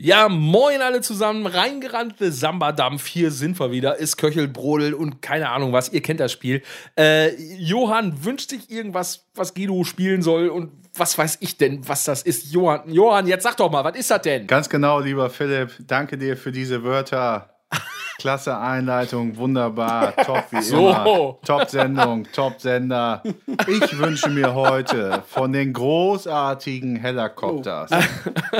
Ja, moin alle zusammen, reingerannte Samba-Dampf, hier sind wir wieder, ist Köchel, Brodel und keine Ahnung was, ihr kennt das Spiel. Äh, Johann wünscht sich irgendwas, was Guido spielen soll und was weiß ich denn, was das ist. Johann, Johann, jetzt sag doch mal, was ist das denn? Ganz genau, lieber Philipp, danke dir für diese Wörter. Klasse Einleitung, wunderbar, top wie So. immer. Top-Sendung, Top-Sender. Ich wünsche mir heute von den großartigen Helicopters,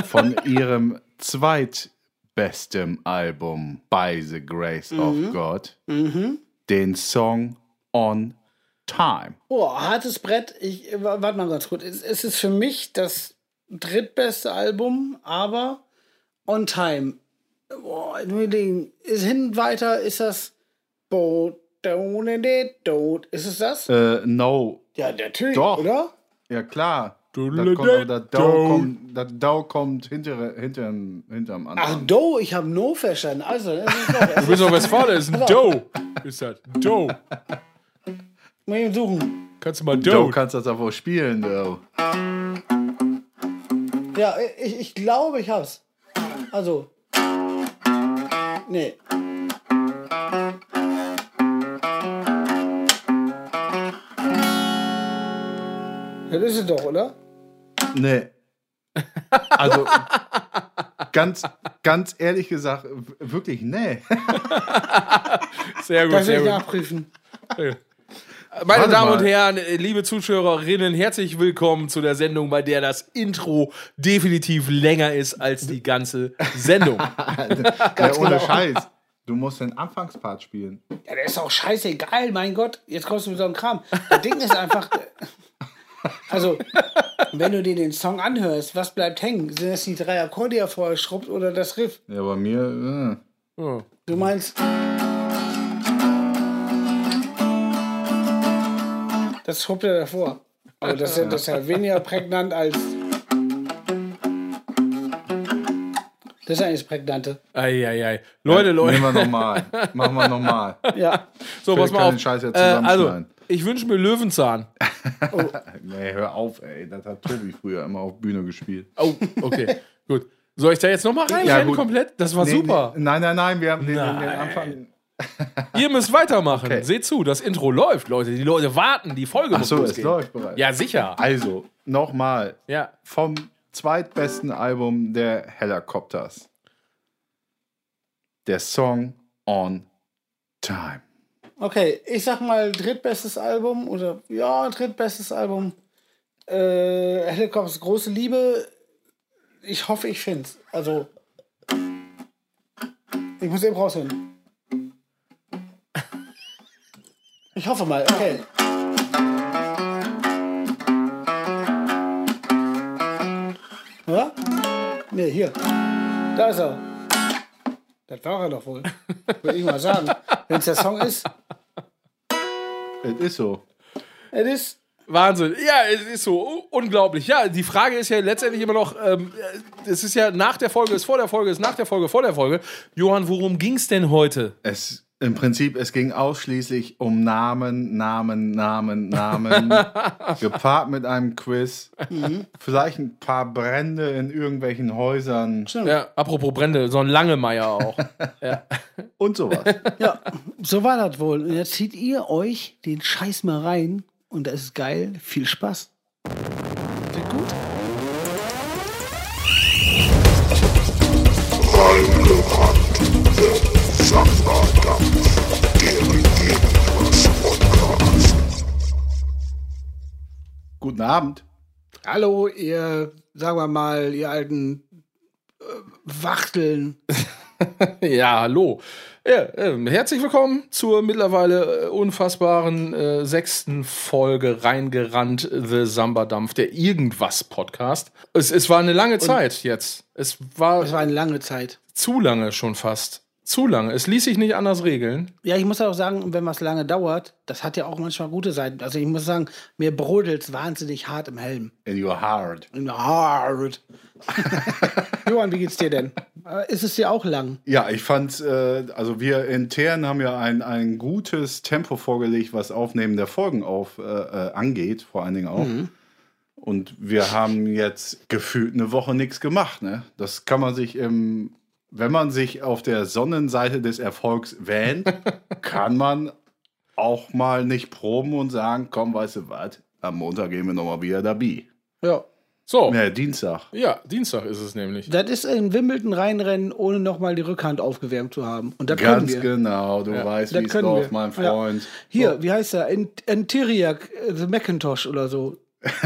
von ihrem zweitbesten Album By the Grace of God, den Song On Time. Oh, hartes Brett. Ich, äh, wa- warte mal ganz kurz. Es, es ist für mich das drittbeste Album, aber on time. Boah. Ist hin weiter, ist das Bo Don't Don't. Ist es das? Äh, no, Ja, natürlich, Doch. oder? ja klar. Das kommt, aber das Dau kommt, das Dau kommt hinter, hinterm, hinterm Ach, anderen. Do, ich habe No verstanden. Also, das ist doch, Du bist doch Westfalen, das ist ein Doe. Ist das? Doe. muss ich suchen. Kannst du mal Du Doe? kannst das aber auch spielen, du. Ja, ich, ich glaube, ich hab's. Also. Nee. Das ist es doch, oder? Nee. Also, ganz, ganz ehrlich gesagt, wirklich, nee. Sehr gut, Das will sehr ich gut. nachprüfen. Meine Warte Damen mal. und Herren, äh, liebe Zuschauerinnen, herzlich willkommen zu der Sendung, bei der das Intro definitiv länger ist als die ganze Sendung. Ja, ohne Scheiß. Du musst den Anfangspart spielen. Ja, der ist auch scheißegal, mein Gott. Jetzt kommst du mit so einem Kram. Das Ding ist einfach. Also, wenn du dir den Song anhörst, was bleibt hängen? Sind das die drei Akkorde, die er vorher schrubbt oder das Riff? Ja, bei mir, äh. Oh. Du meinst. Das schrubbt er davor. Aber das, ist ja- das ist ja weniger prägnant als. Das ist eigentlich das Prägnante. Eieiei. Leute, Leute. Nehmen wir nochmal. Machen wir nochmal. Ja. So, pass mal auf. den Scheiß jetzt äh, also. Ich wünsche mir Löwenzahn. Nee, hör auf, ey. Das hat Tobi früher immer auf Bühne gespielt. Oh, okay. gut. Soll ich da jetzt nochmal rein? Ja, komplett? Das war Nee, super. Nee, nein, nein, nein, wir haben den, den. Anfang. Ihr müsst weitermachen. Okay. Seht zu, das Intro läuft, Leute. Die Leute warten, die Folge Ach muss so, es losgehen. läuft bereits. Ja, sicher. Also, nochmal. Ja. Vom zweitbesten Album der Helicopters. Der Song On Time. Okay, ich sag mal drittbestes Album oder ja, drittbestes Album. Äh, Helicopters große Liebe. Ich hoffe, ich find's. Also. Ich muss eben raushören. Ich hoffe mal, okay. Ja? Nee, hier. Da ist er. Das war er doch wohl. Würde ich mal sagen. Wenn es der Song ist. Es ist so. Es ist. Wahnsinn. Ja, es ist so unglaublich. Ja, die Frage ist ja letztendlich immer noch, ähm, es ist ja nach der Folge, ist vor der Folge, ist nach der Folge, vor der Folge. Johann, worum ging's denn heute? Es, Im Prinzip, es ging ausschließlich um Namen, Namen, Namen, Namen. gepaart mit einem Quiz. Vielleicht ein paar Brände in irgendwelchen Häusern Ja, apropos Brände, so ein Langemeier auch. und sowas. Ja, so war das wohl. Und jetzt zieht ihr euch den Scheiß mal rein. Und das ist geil. Viel Spaß. Klingt gut? Guten Abend. Hallo, ihr, sagen wir mal, ihr alten äh, Wachteln. Ja, hallo. Ja, ähm, herzlich willkommen zur mittlerweile äh, unfassbaren äh, sechsten Folge Reingerannt The Samba-Dampf, der Irgendwas-Podcast. Es, es war eine lange Zeit jetzt. Es war Das war eine lange Zeit. zu lange schon fast. Zu lange. Es ließ sich nicht anders regeln. Ja, ich muss auch sagen, wenn was lange dauert, das hat ja auch manchmal gute Seiten. Also ich muss sagen, mir brodelt wahnsinnig hart im Helm. In your heart. In hard. Johann, wie geht's dir denn? Äh, Ist es dir auch lang? Ja, ich fand, äh, also wir intern haben ja ein, ein gutes Tempo vorgelegt, was Aufnehmen der Folgen auf, äh, äh, angeht, vor allen Dingen auch. Und wir haben jetzt gefühlt eine Woche nichts gemacht. Ne? Das kann man sich im, wenn man sich auf der Sonnenseite des Erfolgs wähnt, kann man auch mal nicht proben und sagen, komm, weißt du was, am Montag gehen wir nochmal wieder dabei. Ja. So, Ne, Dienstag. ja, Dienstag ist es nämlich. Das ist in Wimbledon reinrennen, ohne nochmal die Rückhand aufgewärmt zu haben. Und das können Ganz wir. genau, du weißt, Das wie es läuft, wir. mein Ja. Freund. Hier, wie heißt er? In- Antiriak, äh, The Macintosh oder so.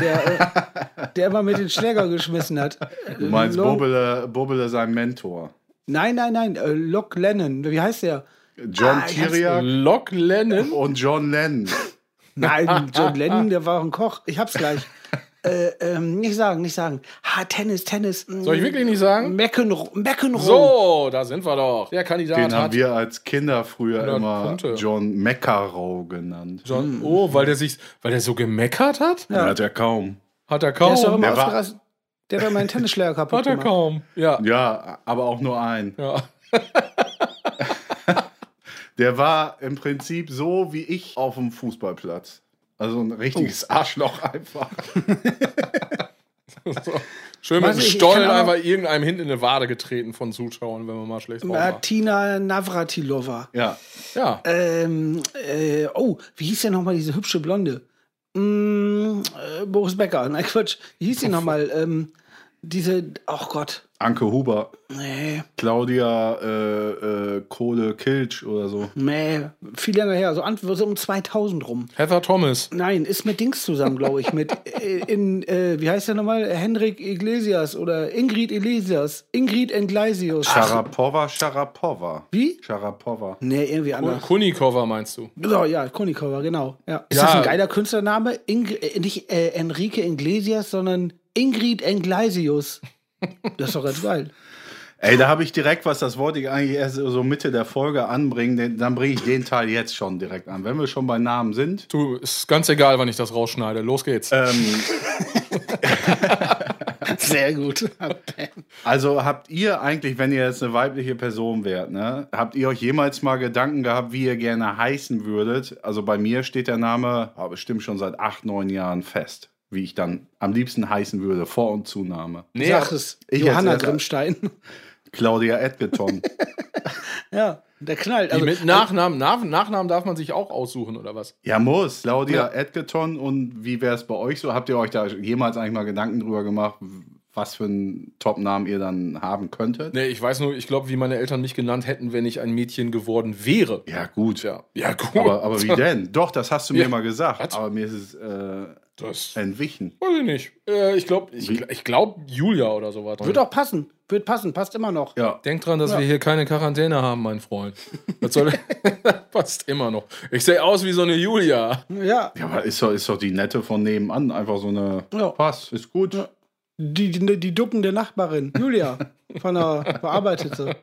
Der, äh, der immer mit den Schläger geschmissen hat. Du meinst Bobele, Bobele sein Mentor. Nein, nein, nein. Äh, Locke Lennon. Wie heißt der? John Ah, Tiriak Lock Lennon. und John Lennon. Nein, John Lennon, der war ein Koch. Ich hab's gleich. äh, ähm, nicht sagen, nicht sagen. Ha, Tennis, Tennis. mm, Soll ich wirklich nicht sagen? McEnroe. McEnroe. So, da sind wir doch. Der Kandidat Den haben hat wir als Kinder früher 100 immer Punkte. John McEnroe genannt. John. Oh, weil der sich, weil der so gemeckert hat? Ja. Hat er kaum. Hat er Der ist doch kaum. immer Der war-. Der hat meinen Tennisschläger kaputt Hat er gemacht. kaum. Ja. Ja, aber auch nur ein. Ja. Der war im Prinzip so wie ich auf dem Fußballplatz. Also ein richtiges Oh. Arschloch einfach. So. Schön mit dem Stollen einfach irgendeinem hinten in eine Wade getreten von Zuschauern, wenn man mal schlecht drauf war. Martina Navratilova. Ja. Ja. Ähm, äh, oh, wie hieß denn nochmal diese hübsche Blonde? Mm, äh, Boris Becker. Nein, Quatsch. Wie hieß die nochmal? Ähm, diese, ach Gott. Anke Huber, Nee, Claudia äh, äh, Kohle-Kilch oder so. nee, viel länger her. So, so um 2000 rum. Heather Thomas. Nein, ist mit Dings zusammen, glaube ich. Mit, äh, in, äh, wie heißt der nochmal? Henrik Iglesias oder Ingrid Iglesias. Ingrid Iglesias. Sharapova, Sharapova. Wie? Sharapova. Nee, irgendwie anders. Kunikova meinst du? Genau, ja, Konikova, genau. Ja. Ist Ja. das ein geiler Künstlername? Ingr äh, nicht äh, Enrique Iglesias, sondern Ingrid Iglesias. Das ist doch ganz geil. Ey, da habe ich direkt was, das wollte ich eigentlich erst so Mitte der Folge anbringen, den, dann bringe ich den Teil jetzt schon direkt an. Wenn wir schon bei Namen sind, Du, ist ganz egal, wann ich das rausschneide. Los geht's. ähm, Sehr gut. also habt ihr eigentlich, wenn ihr jetzt eine weibliche Person wärt, ne, habt ihr euch jemals mal Gedanken gehabt, wie ihr gerne heißen würdet? Also bei mir steht der Name aber bestimmt schon seit acht, neun Jahren fest, wie ich dann am liebsten heißen würde, Vor- und Zunahme. nee, Sag es. Ich Johanna Grimmstein. Claudia Edgerton. ja, der knallt. Also, mit Nachnamen, Nach Nachnamen darf man sich auch aussuchen, oder was? Ja, muss. Claudia Edgerton. Und wie wäre es bei euch so? Habt ihr euch da jemals eigentlich mal Gedanken drüber gemacht, was für einen Top-Namen ihr dann haben könntet? Nee, ich weiß nur, ich glaube, wie meine Eltern mich genannt hätten, wenn ich ein Mädchen geworden wäre. Ja, gut. Ja, ja gut. Aber, aber wie denn? Doch, das hast du mir Ja. mal gesagt. Was? Aber mir ist es äh, Das entwichen. weiß ich nicht. Äh, ich glaube, ich, ich glaub Julia oder sowas. wird auch passen. Wird passen. Passt immer noch. Ja. Denk dran, dass wir hier keine Quarantäne haben, mein Freund. Das soll, passt immer noch. Ich sehe aus wie so eine Julia. Ja. Ja, aber ist doch, ist doch die nette von nebenan. Einfach so eine. Ja. Pass, ist gut. Die, die, die duckende Nachbarin. Julia. Von der Bearbeitete.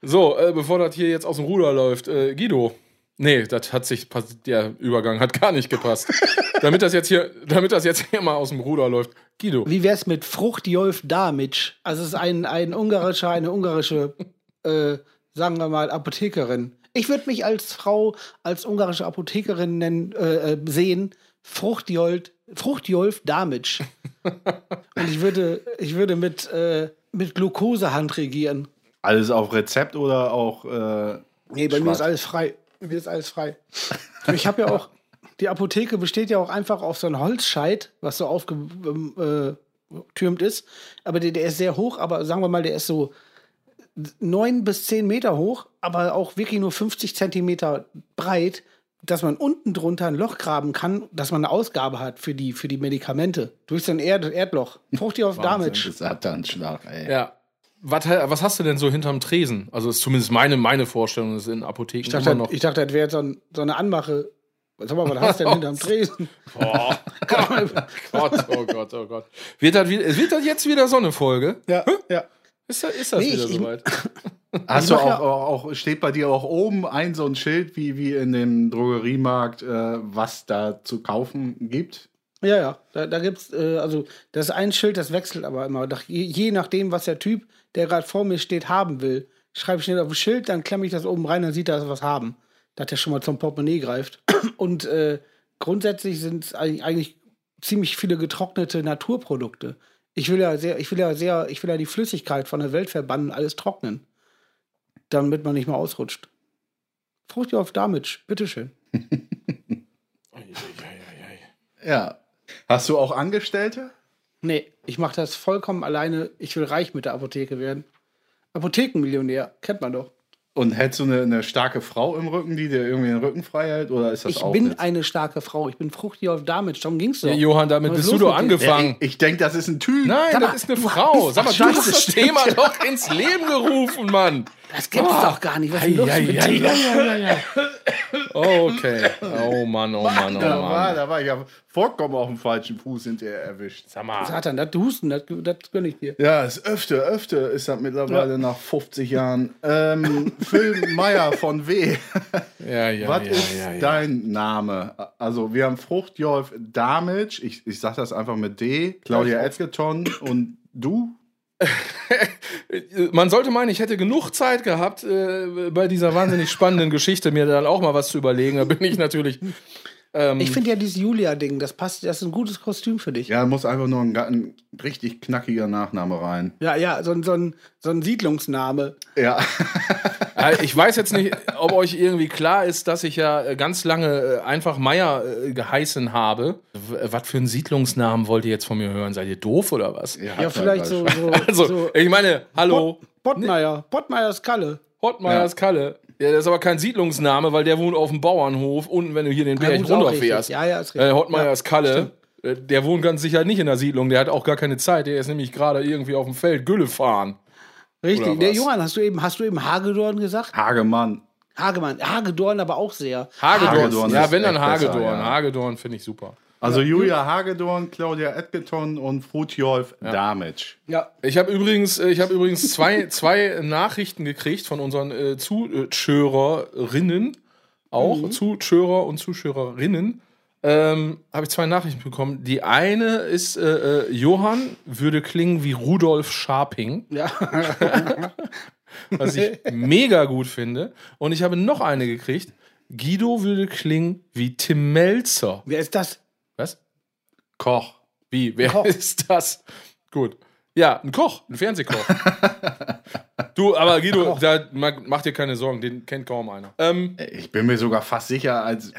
So, äh, bevor das hier jetzt aus dem Ruder läuft, äh, Guido. Nee, das hat sich, der Übergang hat gar nicht gepasst. damit das jetzt hier, damit das jetzt hier mal aus dem Ruder läuft. Guido. Wie wär's mit Fruchtjolf Damic? Also es ist ein, ein ungarischer, eine ungarische, äh, sagen wir mal, Apothekerin. Ich würde mich als Frau, als ungarische Apothekerin nennen, äh, äh, sehen. Fruchtjolf, Fruchtjolf Damic. Und ich würde, ich würde mit, äh, mit Glukosehand regieren. Alles auf Rezept oder auch. Äh, Nee, bei mir Schwarz. ist alles frei. Mir ist alles frei. Ich habe ja auch, die Apotheke besteht ja auch einfach auf so einem Holzscheit, was so aufgetürmt ist. Aber der, der ist sehr hoch, aber sagen wir mal, der ist so neun bis zehn Meter hoch, aber auch wirklich nur 50 Zentimeter breit, dass man unten drunter ein Loch graben kann, dass man eine Ausgabe hat für die, für die Medikamente. Durch so ein Erd Erdloch. Fruchti auf Damage. Satanschlag, ey. Ja. Was, was hast du denn so hinterm Tresen? Also ist zumindest meine, meine Vorstellung, das ist in Apotheken Ich dachte, immer noch. ich dachte, das wäre jetzt so, ein, so eine Anmache. Sag mal, was hast du denn hinterm Tresen? Oh Gott, oh Gott, oh Gott. Wird das, wird das jetzt wieder so eine Folge? Ja, ja. Ist das, ist das Nee, wieder ich- soweit? Hast du auch, ja- auch, steht bei dir auch oben ein so ein Schild wie, wie in dem Drogeriemarkt, äh, was da zu kaufen gibt? Ja, ja. Da, da gibt's, äh, also, das ist ein Schild, das wechselt aber immer. Je, je nachdem, was der Typ, der gerade vor mir steht, haben will, schreibe ich schnell auf ein Schild, dann klemme ich das oben rein, dann sieht er, dass wir was haben. Dass der schon mal zum Portemonnaie greift. Und äh, grundsätzlich sind es eigentlich ziemlich viele getrocknete Naturprodukte. Ich will ja sehr, ich will ja sehr, ich will ja die Flüssigkeit von der Welt verbannen, alles trocknen. Damit man nicht mehr ausrutscht. Fruchtjof Damage, bitteschön. Ja. Hast du auch Angestellte? Nee, ich mache das vollkommen alleine. Ich will reich mit der Apotheke werden. Apothekenmillionär, kennt man doch. Und hättest du eine, eine starke Frau im Rücken, die dir irgendwie den Rücken frei hält? Oder ist das Ich auch bin jetzt? eine starke Frau. Ich bin Fruchtjof Damage. Darum ging's doch. Ja, Johann, damit bist ist du doch angefangen. Ich, ich denke, das ist ein Typ. Nein, Sag das mal, ist eine Frau. Sag mal, du hast das Thema doch ins Leben gerufen, Mann. Das gibt's doch gar nicht. Was ist los mit dir? Okay. Oh Mann, oh Mann, oh Da war, Mann. da war ich ja vollkommen auf dem falschen Fuß hinterher erwischt. Sag mal. Satan, das Husten, das, das gönn ich dir. Ja, es öfter, öfter ist das mittlerweile nach 50 Jahren. Ähm, Phil Meyer von W. Ja, ja, Was ja, ist ja, ja. dein Name? Also, wir haben Fruchtjolf Damage. Ich, ich sag das einfach mit D. Claudia Edgerton. Und du? Man sollte meinen, ich hätte genug Zeit gehabt, äh, bei dieser wahnsinnig spannenden Geschichte mir dann auch mal was zu überlegen. Da bin ich natürlich. Ähm, Ich finde ja dieses Julia-Ding, das passt, das ist ein gutes Kostüm für dich. Ja, muss einfach nur ein, ein richtig knackiger Nachname rein. Ja, ja, so, ein- so, ein, so ein Siedlungsname. Ja. äh, ich weiß jetzt nicht, ob euch irgendwie klar ist, dass ich ja äh, ganz lange äh, einfach Meier geheißen habe. Was für einen Siedlungsnamen wollt ihr jetzt von mir hören? Seid ihr doof oder was? Ja, vielleicht so, so, Also, so ich meine, hallo, Bottmeier, Bottmeiers Kalle. Hottmeyers Kalle. Ja, das ist aber kein Siedlungsname, weil der wohnt auf dem Bauernhof unten, wenn du hier den Berg runterfährst. Ja, ja, ist Äh, richtig. Hottmeyers Ja, Kalle, äh, der wohnt ganz sicher nicht in der Siedlung. Der hat auch gar keine Zeit. Der ist nämlich gerade irgendwie auf dem Feld Gülle fahren. Richtig. Der? Johann, hast du eben, hast du eben Hagedorn gesagt? Hagemann. Hagemann. Hagedorn aber auch sehr. Hagedorn. Hagedorn ja, wenn dann echt besser, Hagedorn. ja. Hagedorn finde ich super. Also Julia Hagedorn, Claudia Edgerton und Frutjolf Damage. Ja. Ich habe übrigens, äh, ich habe übrigens zwei, zwei Nachrichten gekriegt von unseren äh, Zuschörerinnen, auch Mhm. Zuschauer und Zuschauerinnen. Ähm, habe ich zwei Nachrichten bekommen. Die eine ist, äh, äh, Johann würde klingen wie Rudolf Scharping, Ja. was ich mega gut finde. Und ich habe noch eine gekriegt. Guido würde klingen wie Tim Melzer. Wer ist das? Koch. Wie? Wer Koch. ist das? Gut. Ja, ein Koch, ein Fernsehkoch. du, aber Guido, da ma- mach dir keine Sorgen, den kennt kaum einer. Ähm, Ich bin mir sogar fast sicher, als äh,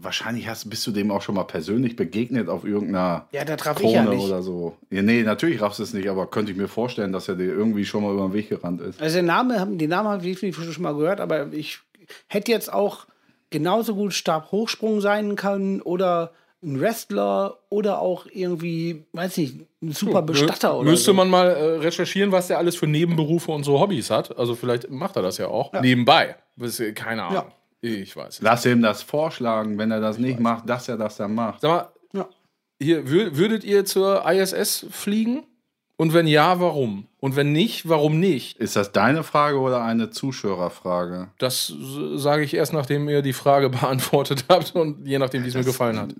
wahrscheinlich hast, bist du dem auch schon mal persönlich begegnet auf irgendeiner Ja, da traf ich ja Krone nicht. oder so. Ja, nee, natürlich raffst du es nicht, aber könnte ich mir vorstellen, dass er dir irgendwie schon mal über den Weg gerannt ist. Also den Namen, haben- den Namen habe ich definitiv schon mal gehört, aber ich hätte jetzt auch genauso gut Stabhochsprung sein können oder ein Wrestler oder auch irgendwie, weiß nicht, ein super Bestatter oder müsste so. man mal äh, recherchieren, was der alles für Nebenberufe und so Hobbys hat. Also vielleicht macht er das ja auch. Nebenbei. Das ist, äh, keine Ahnung. Ich weiß. Lass ihm das vorschlagen, wenn er das nicht macht, dass er das dann macht. Sag mal, Ja. hier, wür- würdet ihr zur ISS fliegen? Und wenn ja, warum? Und wenn nicht, warum nicht? Ist das deine Frage oder eine Zuschauerfrage? Das sage ich erst, nachdem ihr die Frage beantwortet habt und je nachdem, wie es mir gefallen hat.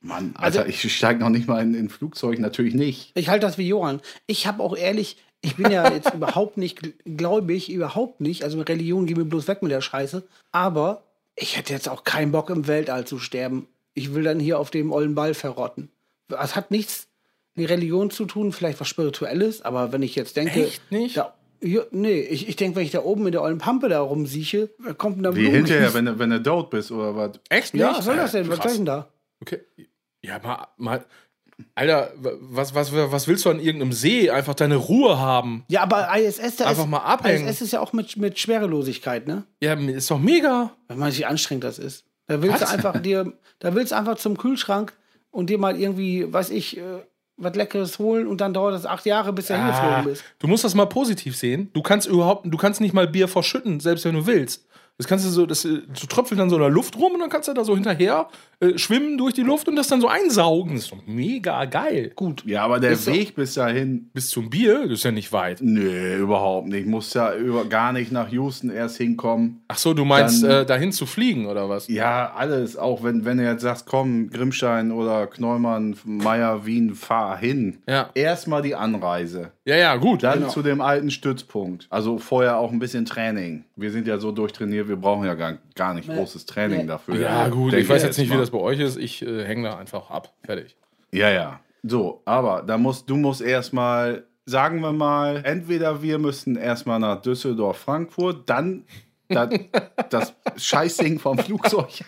Mann, Alter, Also- ich steige noch nicht mal in ein Flugzeug, natürlich nicht. Ich halte das wie Johann. Ich habe auch ehrlich, ich bin ja jetzt überhaupt nicht gl- gläubig, überhaupt nicht. Also mit Religion gehen wir bloß weg mit der Scheiße. Aber ich hätte jetzt auch keinen Bock im Weltall zu sterben. Ich will dann hier auf dem ollen Ball verrotten. Es hat nichts mit Religion zu tun, vielleicht was Spirituelles, aber wenn ich jetzt denke. Echt nicht? Da, ja, nee, ich, ich denke, wenn ich da oben in der ollen Pampe da rumsieche, da kommt dann Wie hinterher, wenn du, wenn du tot bist oder was? Echt nicht? Ja, was soll das denn? Was Krass. soll ich denn da? Okay. Ja, mal, mal. Alter, wa- was, was, was willst du an irgendeinem See? Einfach deine Ruhe haben. Ja, aber ISS, da Einfach ist, mal abhängen. ISS ist ja auch mit, mit Schwerelosigkeit, ne? Ja, ist doch mega. Wenn man sich anstrengend das ist. Da willst Was? du einfach dir, da willst du einfach zum Kühlschrank und dir mal irgendwie, weiß ich, äh, was Leckeres holen und dann dauert das acht Jahre, bis du Ah, hingeflogen bist. du musst das mal positiv sehen. Du kannst überhaupt, du kannst nicht mal Bier verschütten, selbst wenn du willst. Das kannst du so, das äh, so tröpfelt dann so in der Luft rum und dann kannst du da so hinterher äh, schwimmen durch die Luft und das dann so einsaugen. Das ist doch mega geil. Gut. Ja, aber der Ist. Weg bis dahin, Bis zum Bier, das ist ja nicht weit. nö, überhaupt nicht. Muss ja über, gar nicht nach Houston erst hinkommen. Ach so, du meinst, Dann- äh, dahin zu fliegen oder was? Ja, alles. Auch wenn, wenn du jetzt sagst, komm, Grimmstein oder Kneumann, Meier, Wien, fahr hin. Ja. Erstmal die Anreise. Ja, ja, gut. Dann Genau. zu dem alten Stützpunkt. Also vorher auch ein bisschen Training. Wir sind ja so durchtrainiert, wir brauchen ja gar, gar nicht großes Training dafür. Ja, gut, ich weiß jetzt nicht, wie das bei euch ist. Ich äh, hänge da einfach ab. Fertig. Ja, ja. So, aber da musst, du musst erstmal, sagen wir mal, entweder wir müssen erstmal nach Düsseldorf, Frankfurt, dann das, das Scheißding vom Flugzeug.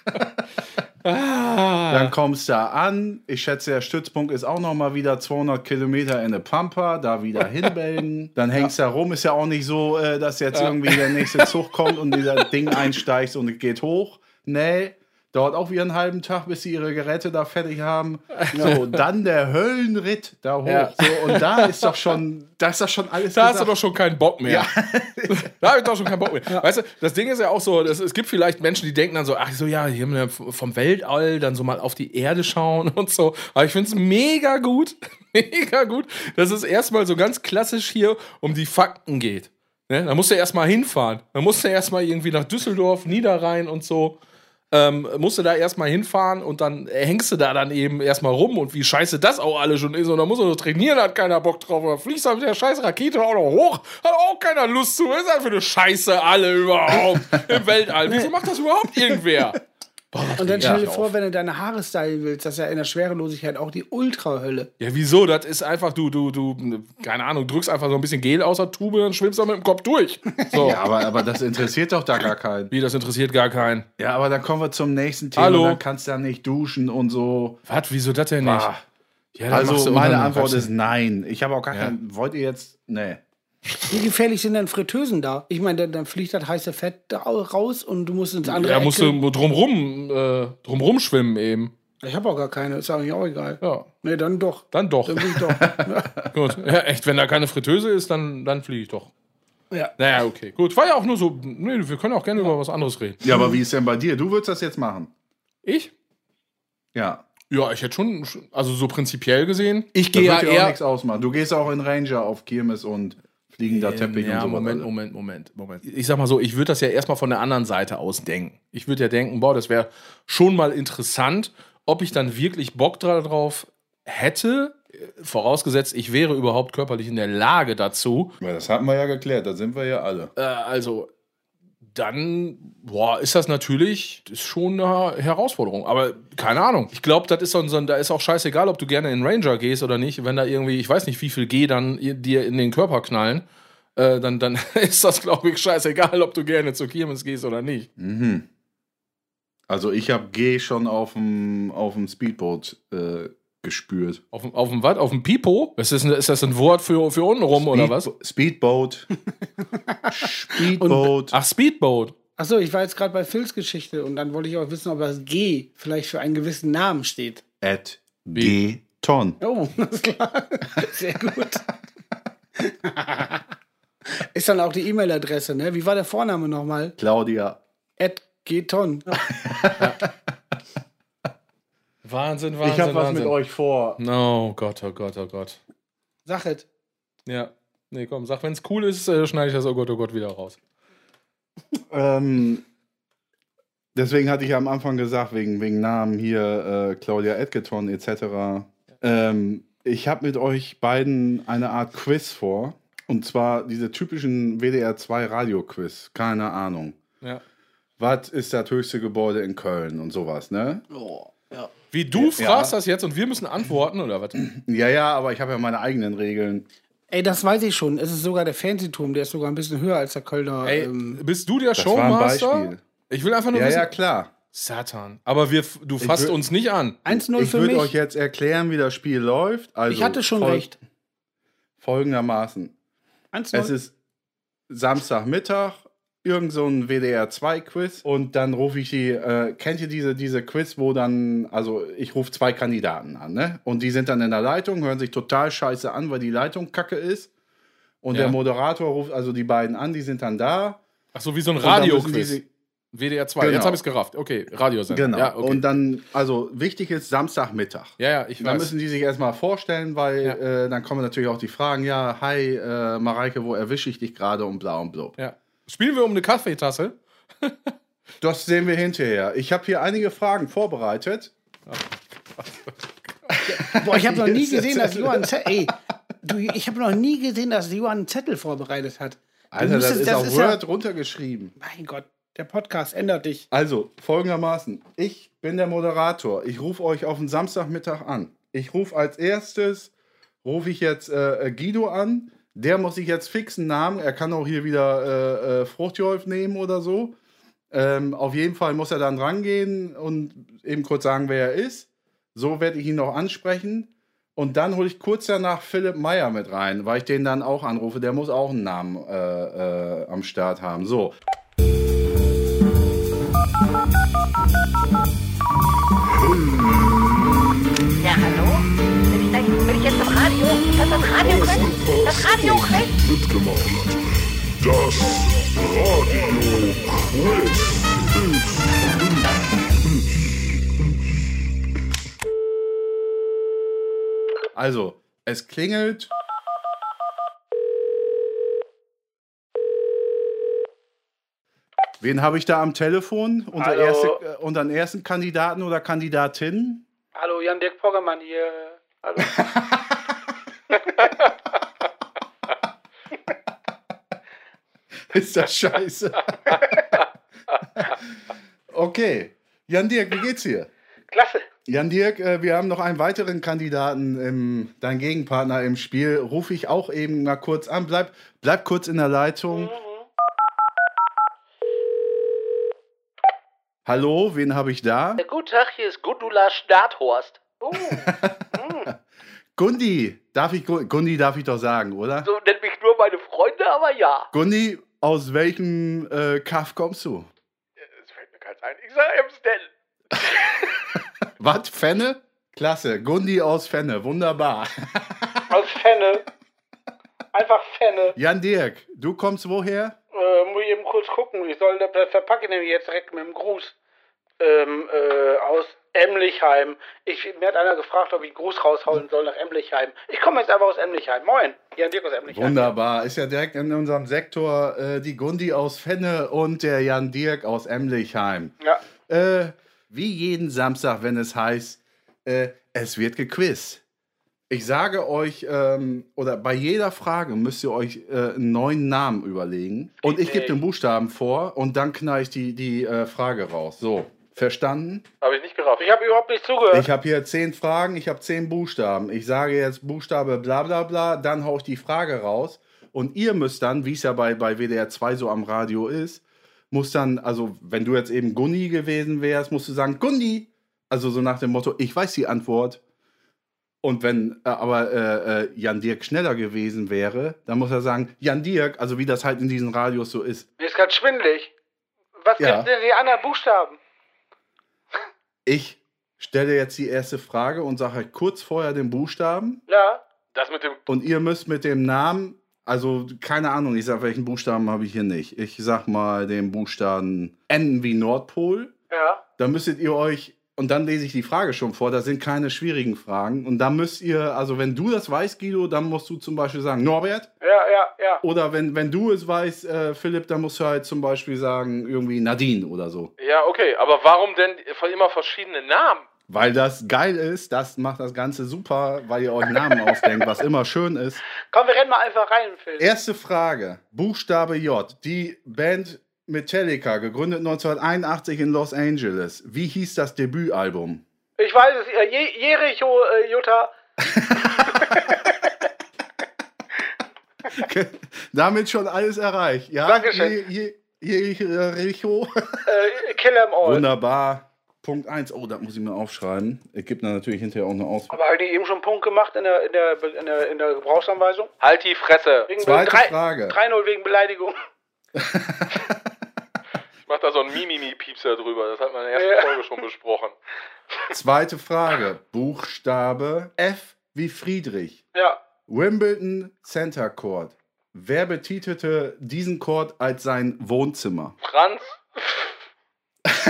Dann kommst du da an. Ich schätze, der Stützpunkt ist auch noch mal wieder 200 Kilometer in der Pampa, da wieder hinbelgen. Dann hängst du da rum. Ist ja auch nicht so, äh, dass jetzt irgendwie der nächste Zug kommt und dieser Ding einsteigt und geht hoch. Nee, Dauert auch wieder einen halben Tag, bis sie ihre Geräte da fertig haben. So, dann der Höllenritt da hoch. Ja. So, und da ist doch schon, da ist doch schon alles Da hast gesagt. du doch schon keinen Bock mehr. da habe ich doch schon keinen Bock mehr. Weißt du, das Ding ist ja auch so, das, es gibt vielleicht Menschen, die denken dann so, ach so, ja, hier haben wir vom Weltall dann so mal auf die Erde schauen und so. Aber ich finde es mega gut, mega gut, dass es erstmal so ganz klassisch hier um die Fakten geht. Ne? Da musst du erstmal hinfahren. Da musst du erstmal irgendwie nach Düsseldorf, Niederrhein und so. Ähm, musst du da erstmal hinfahren und dann hängst du da dann eben erstmal rum und wie scheiße das auch alle schon ist. Und dann musst du noch trainieren, hat keiner Bock drauf. Und dann fliegst du mit der scheiß Rakete auch noch hoch, hat auch keiner Lust zu. Was ist das für eine Scheiße alle überhaupt im Weltall? Wieso macht das überhaupt irgendwer? Und dann stell dir Ja. vor, wenn du deine Haare stylen willst, das ist ja in der Schwerelosigkeit auch die Ultrahölle. Ja, wieso? Das ist einfach, du, du, du, keine Ahnung, drückst einfach so ein bisschen Gel aus der Tube und schwimmst dann mit dem Kopf durch. So. Ja, aber, aber das interessiert doch da gar keinen. Wie, das interessiert gar keinen. Ja, aber dann kommen wir zum nächsten Thema. Hallo. Dann kannst du da nicht duschen und so. Was, wieso das denn nicht? Ah. Ja, Also meine Antwort ist nein. Ich habe auch gar Ja. kein. Wollt ihr jetzt? Nee. Wie gefährlich sind denn Fritteusen da? Ich meine, dann, dann fliegt das heiße Fett da raus und du musst ins andere Da musst Ecke. du drumrum, äh, drumrum schwimmen eben. Ich habe auch gar keine, ist eigentlich auch egal. Ja, Nee, dann doch. dann doch. Dann bin ich doch. Gut. Ja, echt, wenn da keine Fritteuse ist, dann, dann fliege ich doch. ja. Naja, okay. Gut. War ja auch nur so. Nee, wir können auch gerne über was anderes reden. Ja, aber wie ist denn bei dir? Du würdest das jetzt machen? Ich? Ja. Ja, ich hätte schon, also so prinzipiell gesehen. Ich gehe ja eher. nichts ausmachen. Du gehst auch in Ranger auf Kirmes und fliegender Teppich ja, und so. Moment, Moment, Moment, Moment. Ich sag mal so, ich würde das ja erstmal von der anderen Seite aus denken. Ich würde ja denken, boah, das wäre schon mal interessant, ob ich dann wirklich Bock darauf hätte, äh, vorausgesetzt, ich wäre überhaupt körperlich in der Lage dazu. Ja, das hatten wir ja geklärt, da sind wir ja alle. Äh, also, dann, boah, ist das natürlich ist schon eine Herausforderung. Aber keine Ahnung. Ich glaube, das ist so, ein- da ist auch scheißegal, ob du gerne in Ranger gehst oder nicht. Wenn da irgendwie, ich weiß nicht, wie viel G dann dir in den Körper knallen, äh, dann, dann ist das, glaube ich, scheißegal, ob du gerne zur Kirmes gehst oder nicht. Mhm. Also ich habe G schon auf dem auf dem Speedboot äh, gespürt. Auf, dem- auf dem was? Auf dem Pipo? Ist das, ein, ist das ein Wort für, für untenrum oder Speed- was? Speedboat. Speedboat. Ach, Speedboat. Achso, ich war jetzt gerade bei Phils Geschichte und dann wollte ich auch wissen, ob das G vielleicht für einen gewissen Namen steht. at G Ton. Oh, alles klar. Sehr gut. Ist dann auch die E-Mail-Adresse, ne? Wie war der Vorname nochmal? Claudia. Ed Geton. Wahnsinn, Wahnsinn, Ich habe was Wahnsinn. mit euch vor. Oh Gott, oh Gott, oh Gott. Sag es. Ja. Nee, komm, sag, wenn es cool ist, äh, schneide ich das oh Gott, oh Gott wieder raus. Ähm, deswegen hatte ich ja am Anfang gesagt, wegen, wegen Namen hier äh, Claudia Edgerton etc. Ähm, ich habe mit euch beiden eine Art Quiz vor. Und zwar diese typischen WDR 2 Radio-Quiz. Keine Ahnung. Ja. Was ist das höchste Gebäude in Köln und sowas, ne? Oh, ja. Wie du Ja. fragst das jetzt und wir müssen antworten, oder was? Ja, ja, aber ich habe ja meine eigenen Regeln. Ey, das weiß ich schon. Es ist sogar der Fernsehturm, der ist sogar ein bisschen höher als der Kölner. Ey, ähm, bist du der Das war ein Showmaster? Beispiel. Ich will einfach nur Ja, wissen. ja, klar. Satan. Aber wir, du fasst uns nicht an. 1-0 Ich für würde euch jetzt erklären, wie das Spiel läuft. Also ich hatte schon fol- recht. Folgendermaßen. 1-0. Es ist Samstagmittag, irgend so ein WDR-2-Quiz und dann rufe ich die, äh, kennt ihr diese, diese Quiz, wo dann, also ich rufe zwei Kandidaten an, ne? Und die sind dann in der Leitung, hören sich total scheiße an, weil die Leitung kacke ist. Und Ja. der Moderator ruft also die beiden an, die sind dann da. Ach so, wie so ein dann Radio-Quiz. WDR 2. Genau. Jetzt habe ich es gerafft. Okay, Radiosender. Genau. Ja, okay. Und dann, also wichtig ist Samstagmittag. ja, ja, ich Dann weiß. müssen die sich erstmal vorstellen, weil Ja. äh, dann kommen natürlich auch die Fragen, ja, hi, äh, Mareike, wo erwische ich dich gerade und bla und blub. ja. Spielen wir um eine Kaffeetasse? Das sehen wir hinterher. Ich habe hier einige Fragen vorbereitet. Boah, ich habe noch nie gesehen, dass Johann Zettel. Ey, du, ich habe noch nie gesehen, dass Johann einen Zettel vorbereitet hat. Du Alter, das ist auf ja, Word runtergeschrieben. Mein Gott, der Podcast ändert dich. Also, folgendermaßen. Ich bin der Moderator. Ich rufe euch auf den Samstagmittag an. Ich rufe als erstes, rufe ich jetzt äh, Guido an. Der muss sich jetzt fixen Namen. Er kann auch hier wieder äh, äh, Fruchtjolf nehmen oder so. Ähm, auf jeden Fall muss er dann rangehen und eben kurz sagen, wer er ist. So werde ich ihn noch ansprechen. Und dann hole ich kurz danach Philipp Meyer mit rein, weil ich den dann auch anrufe. Der muss auch einen Namen äh, äh, am Start haben. So. Das das Radio mitgemacht. Das Quiz Also, es klingelt. Wen habe ich da am Telefon? Unser erste, äh, unseren ersten Kandidaten oder Kandidatin? Hallo, Jan-Dirk Poggermann hier. Hallo. Ist das scheiße? okay. Jan Dirk, wie geht's dir? Klasse. Jan Dirk, äh, wir haben noch einen weiteren Kandidaten, im, dein Gegenpartner im Spiel. Rufe ich auch eben mal kurz an. Bleib, bleib kurz in der Leitung. Hallo, wen habe ich da? Guten Tag, hier ist Gundula Starthorst. Oh, Gundi, darf ich Gu- Gundi darf ich doch sagen, oder? So nennt mich nur meine Freunde, aber ja. Gundi, aus welchem äh, Kaff kommst du? Es fällt mir ganz ein. Ich sag Emsden. Was? Fenne? Klasse, Gundi aus Fenne, wunderbar. aus Fenne. Einfach Fenne. Jan Dirk, du kommst woher? Äh, muss ich eben kurz gucken. Ich soll das verpacke ich nämlich jetzt direkt mit dem Gruß. Ähm, äh, aus Emlichheim. Ich, mir hat einer gefragt, ob ich Gruß raushauen soll nach Emlichheim. Ich komme jetzt einfach aus Emlichheim. Moin. Jan Dirk aus Emlichheim. Wunderbar, ist ja direkt in unserem Sektor äh, die Gundi aus Fenne und der Jan Dirk aus Emlichheim. Ja. Äh, wie jeden Samstag, wenn es heißt, äh, es wird gequizt. Ich sage euch, ähm, oder bei jeder Frage müsst ihr euch äh, einen neuen Namen überlegen. Und ich gebe den Buchstaben vor und dann knall ich die, die äh, Frage raus. So, verstanden? Habe ich nicht gerafft. Ich habe überhaupt nicht zugehört. Ich habe hier zehn Fragen, ich habe zehn Buchstaben. Ich sage jetzt Buchstabe bla bla bla, dann haue ich die Frage raus. Und ihr müsst dann, wie es ja bei, bei WDR 2 so am Radio ist, muss dann, also wenn du jetzt eben Gunni gewesen wärst, musst du sagen, Gundi. Also so nach dem Motto, ich weiß die Antwort. Und wenn äh, aber äh, äh, Jan Dirk schneller gewesen wäre, dann muss er sagen, Jan Dirk, also wie das halt in diesen Radios so ist. Mir ist gerade schwindelig. Was Ja. sind denn die anderen Buchstaben? Ich stelle jetzt die erste Frage und sage halt kurz vorher den Buchstaben. Ja. Das mit dem. Und ihr müsst mit dem Namen, also keine Ahnung, ich sag, welchen Buchstaben habe ich hier nicht. Ich sag mal den Buchstaben N wie Nordpol. Ja. Da müsstet ihr euch, und dann lese ich die Frage schon vor, da sind keine schwierigen Fragen. Und da müsst ihr, also wenn du das weißt, Guido, dann musst du zum Beispiel sagen Norbert. Ja, ja, ja. Oder wenn, wenn du es weißt, äh, Philipp, dann musst du halt zum Beispiel sagen irgendwie Nadine oder so. Ja, okay, aber warum denn immer verschiedene Namen? Weil das geil ist, das macht das Ganze super, weil ihr euch Namen ausdenkt, was immer schön ist. Komm, wir rennen mal einfach rein, Phil. Erste Frage. Buchstabe J. Die Band Metallica, gegründet 1981 in Los Angeles. Wie hieß das Debütalbum? Ich weiß es. Äh, Je Jericho, äh, Jutta. Damit schon alles erreicht. Ja, Dankeschön. Je, je, Jericho. Äh, Kill 'em all. Wunderbar. Punkt 1. Oh, das muss ich mir aufschreiben. Es gibt dann natürlich hinterher auch eine Auswahl. Aber halt die eben schon einen Punkt gemacht in der, in der, in der, in der Gebrauchsanweisung? Halt die Fresse. Wegen Zweite drei- Frage. 3-0 wegen Beleidigung. Ich mach da so einen Mimimi-Piepser drüber. Das hat man in der ersten Ja. Folge schon besprochen. Zweite Frage. Buchstabe F wie Friedrich. Ja. Wimbledon Center Court. Wer betitelte diesen Court als sein Wohnzimmer? Franz.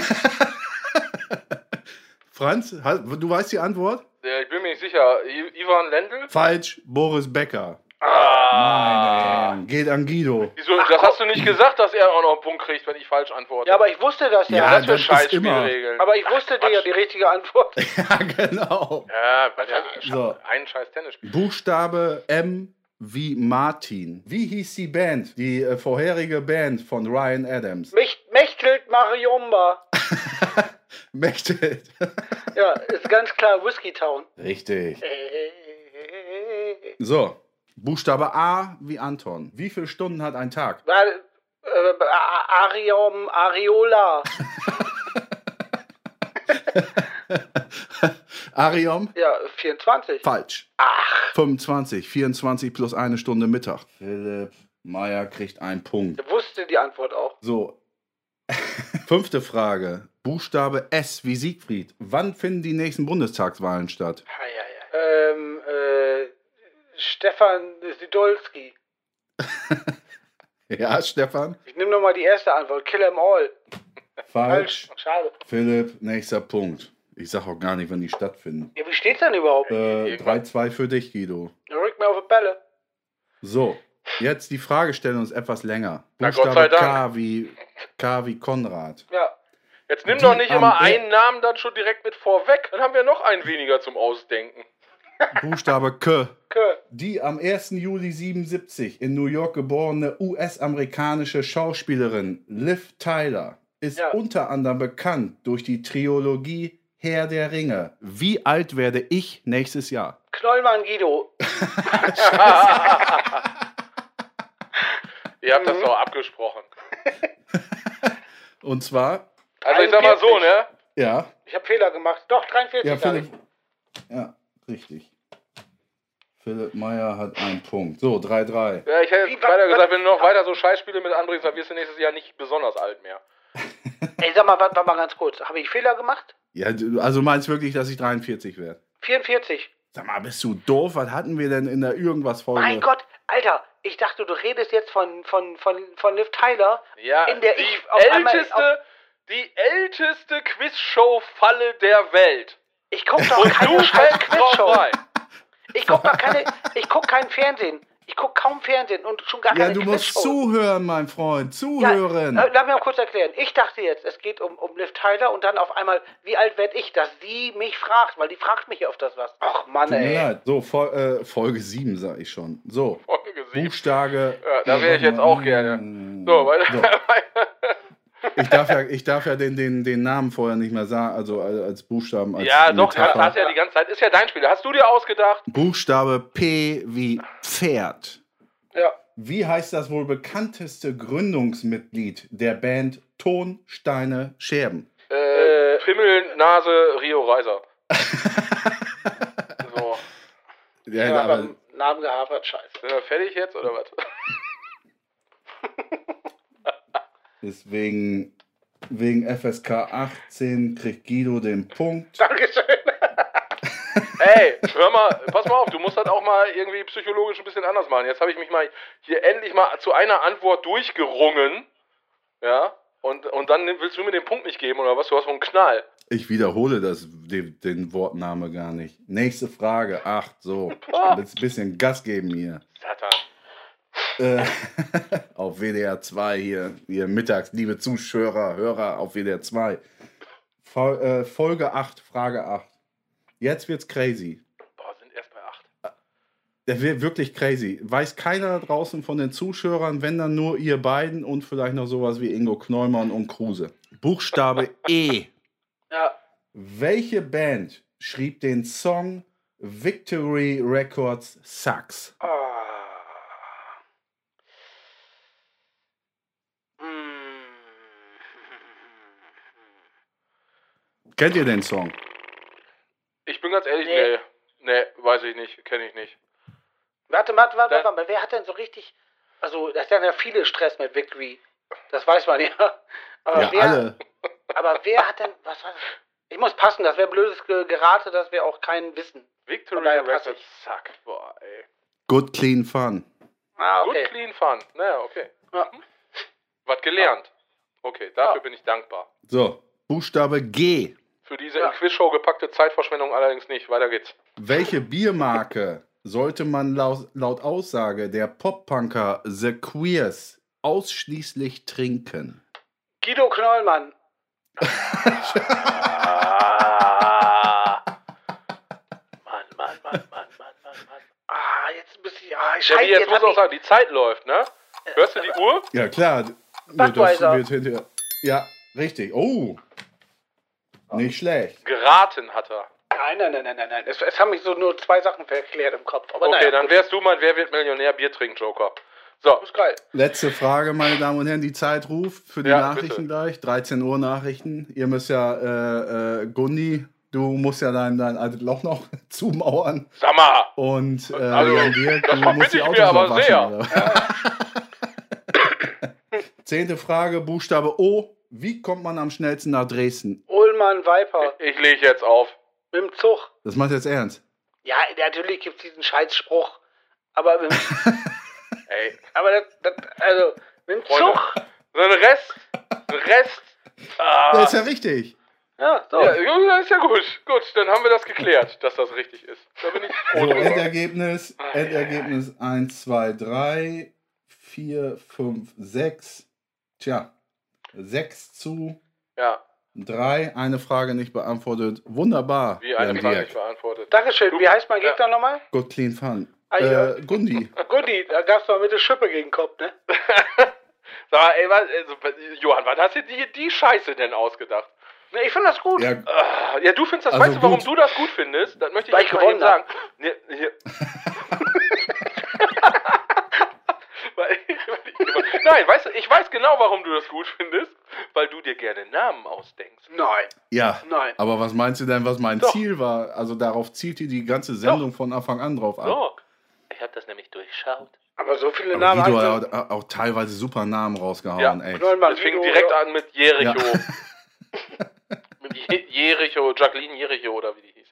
Franz, du weißt die Antwort? Ja, ich bin mir nicht sicher. I Ivan Lendl? Falsch, Boris Becker. Ah. Meine, geht an Guido. Wieso? das hast du nicht gesagt, dass er auch noch einen Punkt kriegt, wenn ich falsch antworte. Ja, aber ich wusste das ja. Ja, das für das Scheißspielregeln. aber ich wusste dir ja die richtige Antwort. Ja, genau. Ja, weil der So. einen scheiß Tennisspiel. Buchstabe M wie Martin. Wie hieß die Band? Die äh, vorherige Band von Ryan Adams. Mich, Mechtelt Mariumba. Mechthild. Ja, ist ganz klar Whiskey Town. Richtig. Äh, So, Buchstabe A wie Anton. Wie viele Stunden hat ein Tag? Äh, A- Ariom, Areola. Ariom? Ja, 24. Falsch. Ach, 25. 24 plus eine Stunde Mittag. Philipp Meyer kriegt einen Punkt. ich wusste die Antwort auch. So. Fünfte Frage. Buchstabe S wie Siegfried. Wann finden die nächsten Bundestagswahlen statt? Hei, hei, hei. Ähm, äh, Stefan Sidolski. Ja, Stefan? Ich nehme nochmal die erste Antwort. Kill 'em all. Falsch. Falsch. Schade. Philipp, nächster Punkt. Ich sag auch gar nicht, wann die stattfinden. Ja, wie steht's denn überhaupt? Äh, 3-2 für dich, Guido. Rück mir auf die Bälle. So, jetzt die Fragestellung ist etwas länger. Na, Gott sei Dank. K wie, K wie Konrad. Ja. Jetzt nimm Die doch nicht immer einen Namen dann schon direkt mit vorweg. Dann haben wir noch einen weniger zum Ausdenken. Buchstabe K. Die am 1. Juli 77 in New York geborene US-amerikanische Schauspielerin Liv Tyler ist Ja. unter anderem bekannt durch die Trilogie Herr der Ringe. Wie alt werde ich nächstes Jahr? Knollmann Guido. Ihr habt Mhm. das doch abgesprochen. Und zwar, Also ich sag mal so, 41. ne? ja, Ich habe Fehler gemacht. Doch, 43 ja, Philipp. Ja, richtig. Philipp Meyer hat einen Punkt. So, 3-3. Ja, ich hätte weiter gesagt, wenn du noch weiter so Scheißspiele mit anbringst, dann wirst du nächstes Jahr nicht besonders alt mehr. ich. Ey, sag mal, warte mal ganz kurz. Habe ich Fehler gemacht? Ja, du- also meinst wirklich, dass ich 43 werde? 44. Sag mal, bist du doof? Was hatten wir denn in der irgendwas-Folge? Mein Gott, Alter, ich dachte, du redest jetzt von, von, von, von Liv Tyler. Ja, In der die ich auf einmal älteste, die älteste Quizshow-Falle der Welt. Ich guck doch Und keine du Ich guck doch keine, ich guck kein Fernsehen. Ich guck kaum Fernsehen und schon gar Ja, keine du musst zuhören, mein Freund. Ja, Zuhören. äh, lass mich mal kurz erklären. Ich dachte jetzt, es geht um, um Liv Tyler und dann auf einmal, wie alt werd ich, dass sie mich fragt, weil die fragt mich öfters was. Ach Mann, ey. leid. So, Fol äh, Folge 7 sag ich schon. So, Folge sieben. Buchstabe. Ja, da wäre ich jetzt auch gerne. So, weiter. Ich darf ja, ich darf ja den, den, den Namen vorher nicht mehr sagen, also als Buchstaben. Als ja, doch, Metapher. hast ja die ganze Zeit. Ist ja dein Spiel. Hast du dir ausgedacht? Buchstabe P wie Pferd. Ja. Wie heißt das wohl bekannteste Gründungsmitglied der Band Ton, Steine, Scherben? Äh, Pimmel, Nase, Rio Reiser. so. Ja, Ja, aber, Namen gehabert, scheiße. Sind wir fertig jetzt oder was? Deswegen, wegen FSK 18 kriegt Guido den Punkt. Dankeschön. Ey, hör mal, pass mal auf, du musst das auch mal irgendwie psychologisch ein bisschen anders machen. Jetzt habe ich mich mal hier endlich mal zu einer Antwort durchgerungen. Ja? Und, und dann willst du mir den Punkt nicht geben oder was? Du hast so einen Knall. Ich wiederhole das, den, den Wortname gar nicht. Nächste Frage, 8, so. Ein bisschen Gas geben hier. Satan. Äh, auf WDR 2 hier, hier mittags, liebe Zuschauer, Hörer auf WDR 2. Fol äh, Folge 8, Frage 8. Jetzt wird's crazy. Boah, sind erst bei 8. Das wird wirklich crazy. Weiß keiner da draußen von den Zuschauern, wenn dann nur ihr beiden und vielleicht noch sowas wie Ingo Kneumann und Kruse. Buchstabe E. Ja. Welche Band schrieb den Song Victory Records Sucks? Ah. Hm. Kennt ihr den Song? Ich bin ganz ehrlich, Nee. nee. Nee, weiß ich nicht, kenne ich nicht. Warte, warte, warte, warte mal. Wer hat denn so richtig. Also, das ist ja viele Stress mit Victory. Das weiß man ja. Aber, Ja, wer, alle. aber wer hat denn. Was war das? Ich muss passen, das wäre blödes Ge- Gerate, das wir auch keinen wissen. Victory Records suck. Boah, ey. Good Clean Fun. Ah, Good okay. clean fun. Naja, okay. Ja. Was gelernt. Okay, dafür Ja. bin ich dankbar. So, Buchstabe G. Für diese Ja. in Quizshow gepackte Zeitverschwendung allerdings nicht. Weiter geht's. Welche Biermarke sollte man laut, laut Aussage der Pop-Punker The Queers ausschließlich trinken? Guido Knollmann. Ah. Mann, Mann, Mann, Mann, Mann, Mann, Mann. Ah, jetzt muss ich. Ah, Ja, scheiße, jetzt jetzt muss auch ich, sagen, die Zeit läuft, ne? Hörst du die Uhr? Ja, klar. Budweiser. Das wird hinterher. Ja, richtig. Oh. Nicht schlecht. Geraten hat er. Nein, nein, nein, nein, nein, nein. Es, es haben mich so nur zwei Sachen verklärt im Kopf. Aber Okay, naja, dann gut. wärst du mein Wer wird Millionär Bier trinken Joker. So, ist geil. Letzte Frage, meine Damen und Herren. Die Zeit ruft für die Ja, Nachrichten bitte. gleich. 13 Uhr Nachrichten. Ihr müsst ja, äh, äh, Gundi, du musst ja dein, dein altes Loch noch zumauern. sag mal. Und äh, Also, Jan Dirk, das du musst die ich Autos mir aber noch waschen, sehr. oder? Zehnte Frage, Buchstabe O. Wie kommt man am schnellsten nach Dresden? Ullmann Viper Ich lege jetzt auf. mit dem Zug. Das macht jetzt ernst. Ja, natürlich gibt es diesen Scheißspruch. Aber, mit, Ey, aber das, das, also, mit dem Freunde. Zug. so ein Rest. Ein Rest. Das Ah, ist ja richtig. Ja, so. ja, ja, das ist ja gut. Gut, dann haben wir das geklärt, dass das richtig ist. Da bin ich froh So. Endergebnis. Endergebnis 1, 2, 3, 4, 5, 6. Tja, 6 zu Ja, 3. Eine Frage nicht beantwortet. Wunderbar. wie eine Frage nicht beantwortet. Dankeschön. Wie heißt mein Gegner nochmal? Good clean fun. Ah, ja. Äh, Gundi. Gundi, da gab's mal mit der Schippe gegen den Kopf, ne? Sag mal, ey, was, also, Johann, was hast du dir die Scheiße denn ausgedacht? Ne, ich finde das gut. Ja, Ah, Ja, du findest das, Also weißt du, warum gut. du das gut findest? Das möchte ich ich mal eben gewonnen sagen. Nee, hier. Weil- Nein, weißt du, ich weiß genau, warum du das gut findest, weil du dir gerne Namen ausdenkst. Nein. ja. Nein. Aber was meinst du denn, was mein Doch. Ziel war? Also darauf zielt die die ganze Sendung von Anfang an drauf ab. So. Ich habe das nämlich durchschaut. Aber so viele Aber Namen Guido hat auch, auch teilweise super Namen rausgehauen, Ja. ey. Es fing direkt an mit Jericho. Ja. mit Je- Jericho, Jacqueline Jericho oder wie die hieß.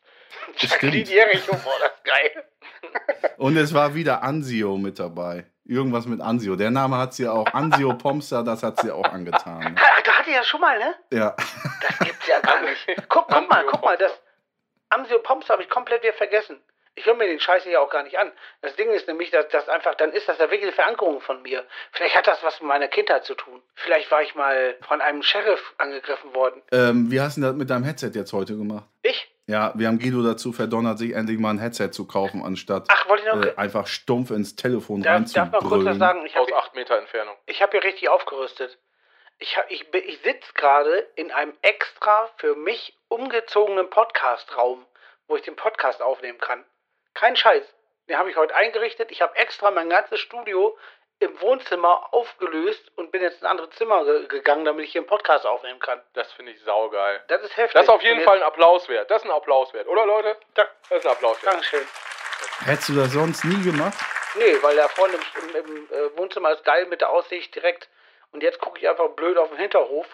Jacqueline. Jericho, boah, das ist geil. Und es war wieder Ansio mit dabei. Irgendwas mit Ansio. Der Name hat sie auch. Ansio Pomster, das hat sie auch angetan. Ne? Da hatte ich ja schon mal, ne? Ja. Das gibt's ja gar nicht. Guck, guck mal, guck mal, das Amsio Pomps habe ich komplett wieder vergessen. Ich höre mir den Scheiß hier auch gar nicht an. Das Ding ist nämlich, dass das einfach, dann ist das ja wirklich eine Verankerung von mir. Vielleicht hat das was mit meiner Kindheit zu tun. Vielleicht war ich mal von einem Sheriff angegriffen worden. Ähm, wie hast du das mit deinem Headset jetzt heute gemacht? Ich? Ja, wir haben Guido dazu verdonnert, sich endlich mal ein Headset zu kaufen, anstatt Ach, wollte ich noch. äh, einfach stumpf ins Telefon darf, darf mal kurz was reinzubrüllen. sagen? Ich Aus habe 8 Meter Entfernung. ich hab hier richtig aufgerüstet. Ich, hab- ich, ich sitze gerade in einem extra für mich umgezogenen Podcast-Raum, wo ich den Podcast aufnehmen kann. Kein Scheiß. Den habe ich heute eingerichtet. Ich habe extra mein ganzes Studio im Wohnzimmer aufgelöst und bin jetzt in ein anderes Zimmer ge gegangen, damit ich hier einen Podcast aufnehmen kann. Das finde ich saugeil. Das ist heftig. Das ist auf jeden Fall ein Applaus wert. Das ist ein Applaus wert, oder Leute? Da, Das ist ein Applaus wert. Dankeschön. Hättest du das sonst nie gemacht? Nee, weil da vorne im, im, im äh, Wohnzimmer ist geil mit der Aussicht direkt. Und jetzt gucke ich einfach blöd auf den Hinterhof.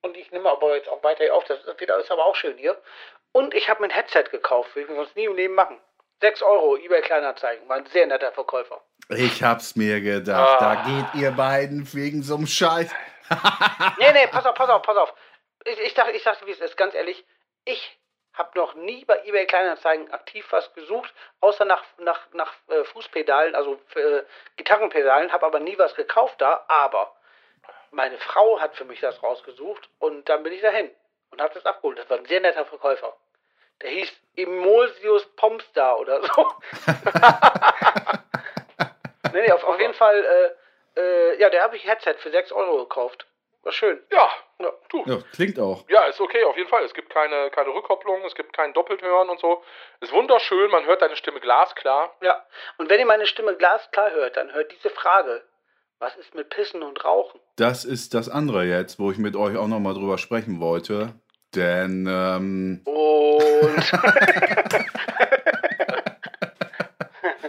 Und ich nehme aber jetzt auch weiter hier auf. Das wird ist aber auch schön hier. Und ich habe mir ein Headset gekauft. Will ich mir sonst nie im Leben machen. 6 Euro, eBay Kleinanzeigen. War ein sehr netter Verkäufer. Ich hab's mir gedacht. Ah. Da geht ihr beiden wegen so einem Scheiß. Nee, nee, pass auf, pass auf, pass auf. Ich, ich dachte, ich dachte, wie es ist, ganz ehrlich. Ich habe noch nie bei eBay Kleinanzeigen aktiv was gesucht, außer nach, nach, nach äh, Fußpedalen, also äh, Gitarrenpedalen, habe aber nie was gekauft da. Aber meine Frau hat für mich das rausgesucht und dann bin ich dahin und habe das abgeholt. Das war ein sehr netter Verkäufer. Der hieß Emulsius Pomstar oder so. nee, nee, auf, auf jeden Fall, äh, äh, ja, der habe ich Headset für 6 Euro gekauft. War schön. Ja, Ja. du. Ja, klingt auch. Ja, ist okay, auf jeden Fall. Es gibt keine, keine Rückkopplung, es gibt kein Doppelthören und so. Ist wunderschön, man hört deine Stimme glasklar. Ja, und wenn ihr meine Stimme glasklar hört, dann hört diese Frage. Was ist mit Pissen und Rauchen? Das ist das andere jetzt, wo ich mit euch auch nochmal drüber sprechen wollte. Denn, ähm, Und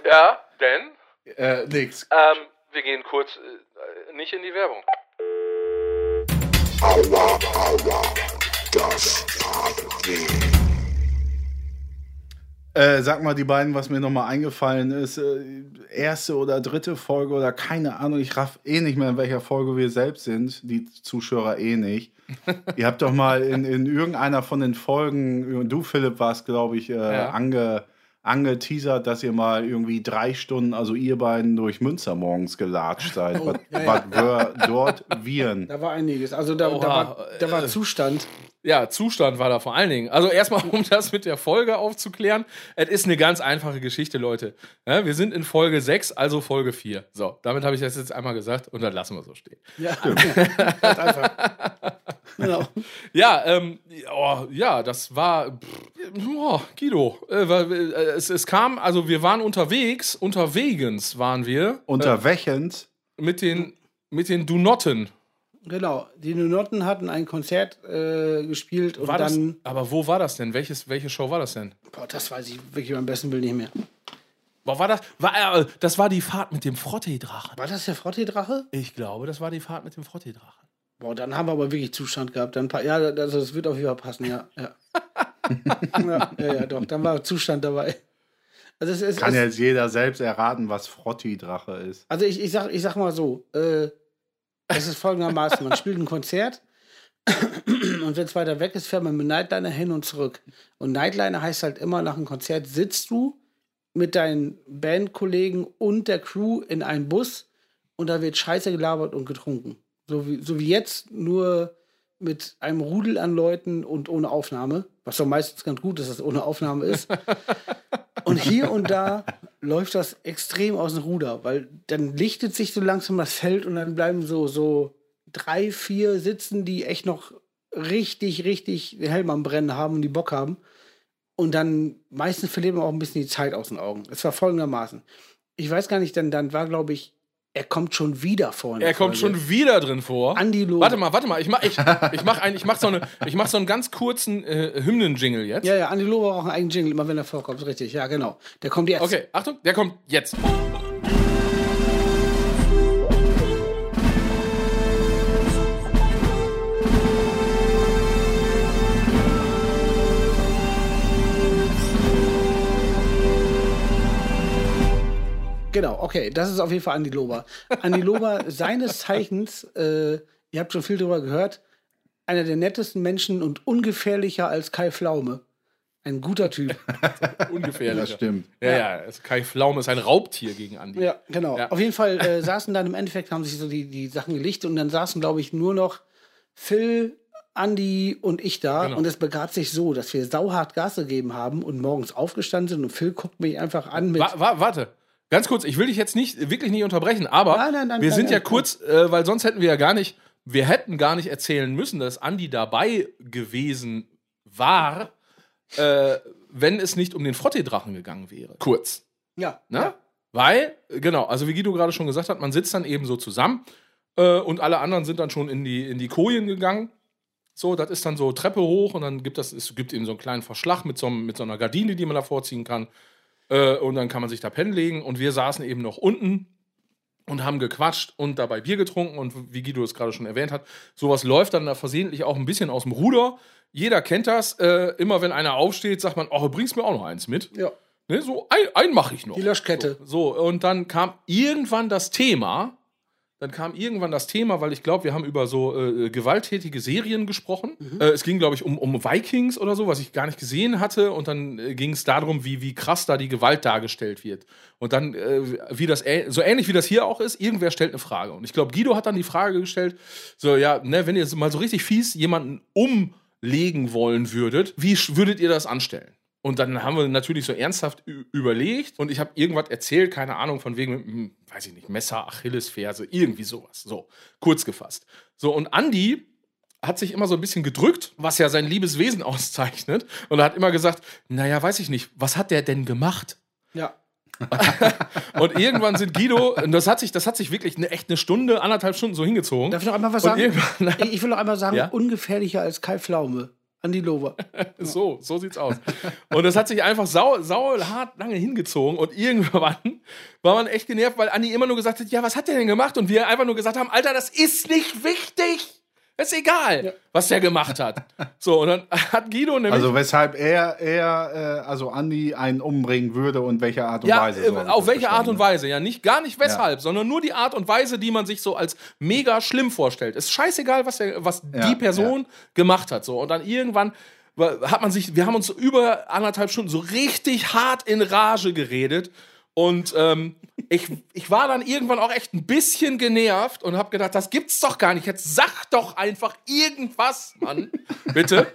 Ja, denn äh, nix. ähm, wir gehen kurz äh, nicht in die Werbung. Aua, aua, das tat weh. Äh, sag mal die beiden, was mir nochmal eingefallen ist. Äh, erste oder dritte Folge oder keine Ahnung. Ich raff eh nicht mehr, in welcher Folge wir selbst sind. Die Zuschauer eh nicht. Ihr habt doch mal in, in irgendeiner von den Folgen, du Philipp warst, glaube ich, äh, Ja. ange, angeteasert, dass ihr mal irgendwie drei Stunden, also ihr beiden, durch Münster morgens gelatscht seid. Oh, was ja, ja. was wir dort viren. da war einiges. Also da, da, war, da war äh, Zustand. Ja, Zustand war da vor allen Dingen. Also erstmal, um das mit der Folge aufzuklären. Es ist eine ganz einfache Geschichte, Leute. Ja, wir sind in Folge 6, also Folge 4. So, damit habe ich das jetzt einmal gesagt und dann lassen wir so stehen. Ja, ganz einfach. Genau. Ja, ähm, oh, ja, das war. Pff, oh, Guido. Äh, äh, es, es kam, also wir waren unterwegs, unterwegens waren wir Unter Wächens. mit den, mit den Dunotten. Genau. Die Nunotten hatten ein Konzert äh, gespielt und War das, dann. aber wo war das denn? Welches, welche Show war das denn? Boah, das weiß ich wirklich beim besten Willen nicht mehr. Boah, war das? War, äh, das war die Fahrt mit dem Frottee-Drachen. War das der Frottee-Drache? Ich glaube, das war die Fahrt mit dem Frottee-Drachen. Boah, dann haben wir aber wirklich Zustand gehabt. Dann, ja, also das wird auf jeden Fall passen, ja. Ja, ja, ja, ja doch. Dann war Zustand dabei. Also, es, es, Kann es, jetzt jeder selbst erraten, was Frotti-Drache ist. also ich, ich, sag, ich sag mal so: äh, Es ist folgendermaßen: Man spielt ein Konzert und wenn es weiter weg ist, fährt man mit Nightliner hin und zurück. Und Nightliner heißt halt immer, nach einem Konzert sitzt du mit deinen Bandkollegen und der Crew in einem Bus und da wird Scheiße gelabert und getrunken. So wie, so wie jetzt, nur mit einem Rudel an Leuten und ohne Aufnahme. Was doch meistens ganz gut ist, dass es ohne Aufnahme ist. und hier und da läuft das extrem aus dem Ruder, weil dann lichtet sich so langsam das Feld und dann bleiben so, so drei, vier sitzen, die echt noch richtig, richtig den Helm am Brennen haben und die Bock haben. Und dann meistens verliert man auch ein bisschen die Zeit aus den Augen. Es war folgendermaßen. Ich weiß gar nicht, denn dann war, glaube ich, er kommt schon wieder vor. Er kommt Folge. schon wieder drin vor. Andi Loh. Warte mal, warte mal. Ich mach, ich, ich mach, ein, ich mach, so, eine, ich mach so einen ganz kurzen äh, Hymnen-Jingle jetzt. Ja, ja, Andi Loh braucht auch einen eigenen Jingle, immer wenn er vorkommt. Richtig, ja, genau. Der kommt jetzt. Okay, Achtung, der kommt jetzt. Genau, okay, das ist auf jeden Fall Andi Lober. Andi Lober, seines Zeichens, äh, ihr habt schon viel drüber gehört, einer der nettesten Menschen und ungefährlicher als Kai Pflaume. Ein guter Typ. Ungefährlich. Das stimmt. Ja, ja. Es- Kai Pflaume ist ein Raubtier gegen Andi. Ja, genau. Ja. Auf jeden Fall äh, saßen dann im Endeffekt, haben sich so die, die Sachen gelichtet und dann saßen, glaube ich, nur noch Phil, Andi und ich da. Genau. Und es begab sich so, dass wir sauhart Gas gegeben haben und morgens aufgestanden sind und Phil guckt mich einfach an mit. Wa wa warte. Ganz kurz, ich will dich jetzt nicht, wirklich nicht unterbrechen, aber Nein, nein, nein, wir nein, sind ja nein, kurz, äh, weil sonst hätten wir ja gar nicht, wir hätten gar nicht erzählen müssen, dass Andi dabei gewesen war, äh, wenn es nicht um den Frottee-Drachen gegangen wäre. Kurz. ja, Ne? ja. Weil, genau, also wie Guido gerade schon gesagt hat, man sitzt dann eben so zusammen äh, und alle anderen sind dann schon in die, in die Kojen gegangen. So, das ist dann so Treppe hoch und dann gibt das, es gibt eben so einen kleinen Verschlag mit so, mit so einer Gardine, die man da vorziehen kann. Äh, und dann kann man sich da pennen legen und wir saßen eben noch unten und haben gequatscht und dabei Bier getrunken und wie Guido es gerade schon erwähnt hat, sowas läuft dann da versehentlich auch ein bisschen aus dem Ruder. Jeder kennt das. Äh, immer wenn einer aufsteht, sagt man, oh, du bringst mir auch noch eins mit. ja. Ne, so, ein, einen mache ich noch. Die Löschkette. So, so, und dann kam irgendwann das Thema. Dann kam irgendwann das Thema, weil ich glaube, wir haben über so äh, gewalttätige Serien gesprochen. Äh, es ging, glaube ich, um, um Vikings oder so, was ich gar nicht gesehen hatte. Und dann äh, ging es darum, wie, wie krass da die Gewalt dargestellt wird. Und dann, äh, wie das, so ähnlich wie das hier auch ist, irgendwer stellt eine Frage. Und ich glaube, Guido hat dann die Frage gestellt: so, ja, ne, wenn ihr mal so richtig fies jemanden umlegen wollen würdet, wie würdet ihr das anstellen? Und dann haben wir natürlich so ernsthaft überlegt und ich habe irgendwas erzählt, keine Ahnung, von wegen, einem, weiß ich nicht, Messer, Achillesferse, irgendwie sowas. So, kurz gefasst. So, und Andi hat sich immer so ein bisschen gedrückt, was ja sein liebes Wesen auszeichnet. Und er hat immer gesagt, naja, weiß ich nicht, was hat der denn gemacht? ja. Und irgendwann sind Guido, und das hat sich, das hat sich wirklich eine, echt eine Stunde, anderthalb Stunden so hingezogen. Darf ich noch einmal was Und sagen? ich will noch einmal sagen, Ja? ungefährlicher als Kai Pflaume. Andi Lober. So, so sieht's aus. Und das hat sich einfach sau, sau hart lange hingezogen und irgendwann war man echt genervt, weil Andi immer nur gesagt hat, ja, was hat der denn gemacht? Und wir einfach nur gesagt haben, Alter, das ist nicht wichtig. Ist egal, was der gemacht hat. So, und dann hat Guido nämlich. Also weshalb er, er äh, also Andi einen umbringen würde und welche Art und ja, Weise. äh, so auf welche Art und. Weise, ja. Nicht, gar nicht weshalb, sondern nur die Art und Weise, die man sich so als mega schlimm vorstellt. Ist scheißegal, was, der, was Ja, die Person gemacht hat. So. Und dann irgendwann wa- hat man sich, wir haben uns über anderthalb Stunden so richtig hart in Rage geredet. Und ähm, ich, ich war dann irgendwann auch echt ein bisschen genervt und habe gedacht, das gibt's doch gar nicht. Jetzt sag doch einfach irgendwas, Mann. Bitte.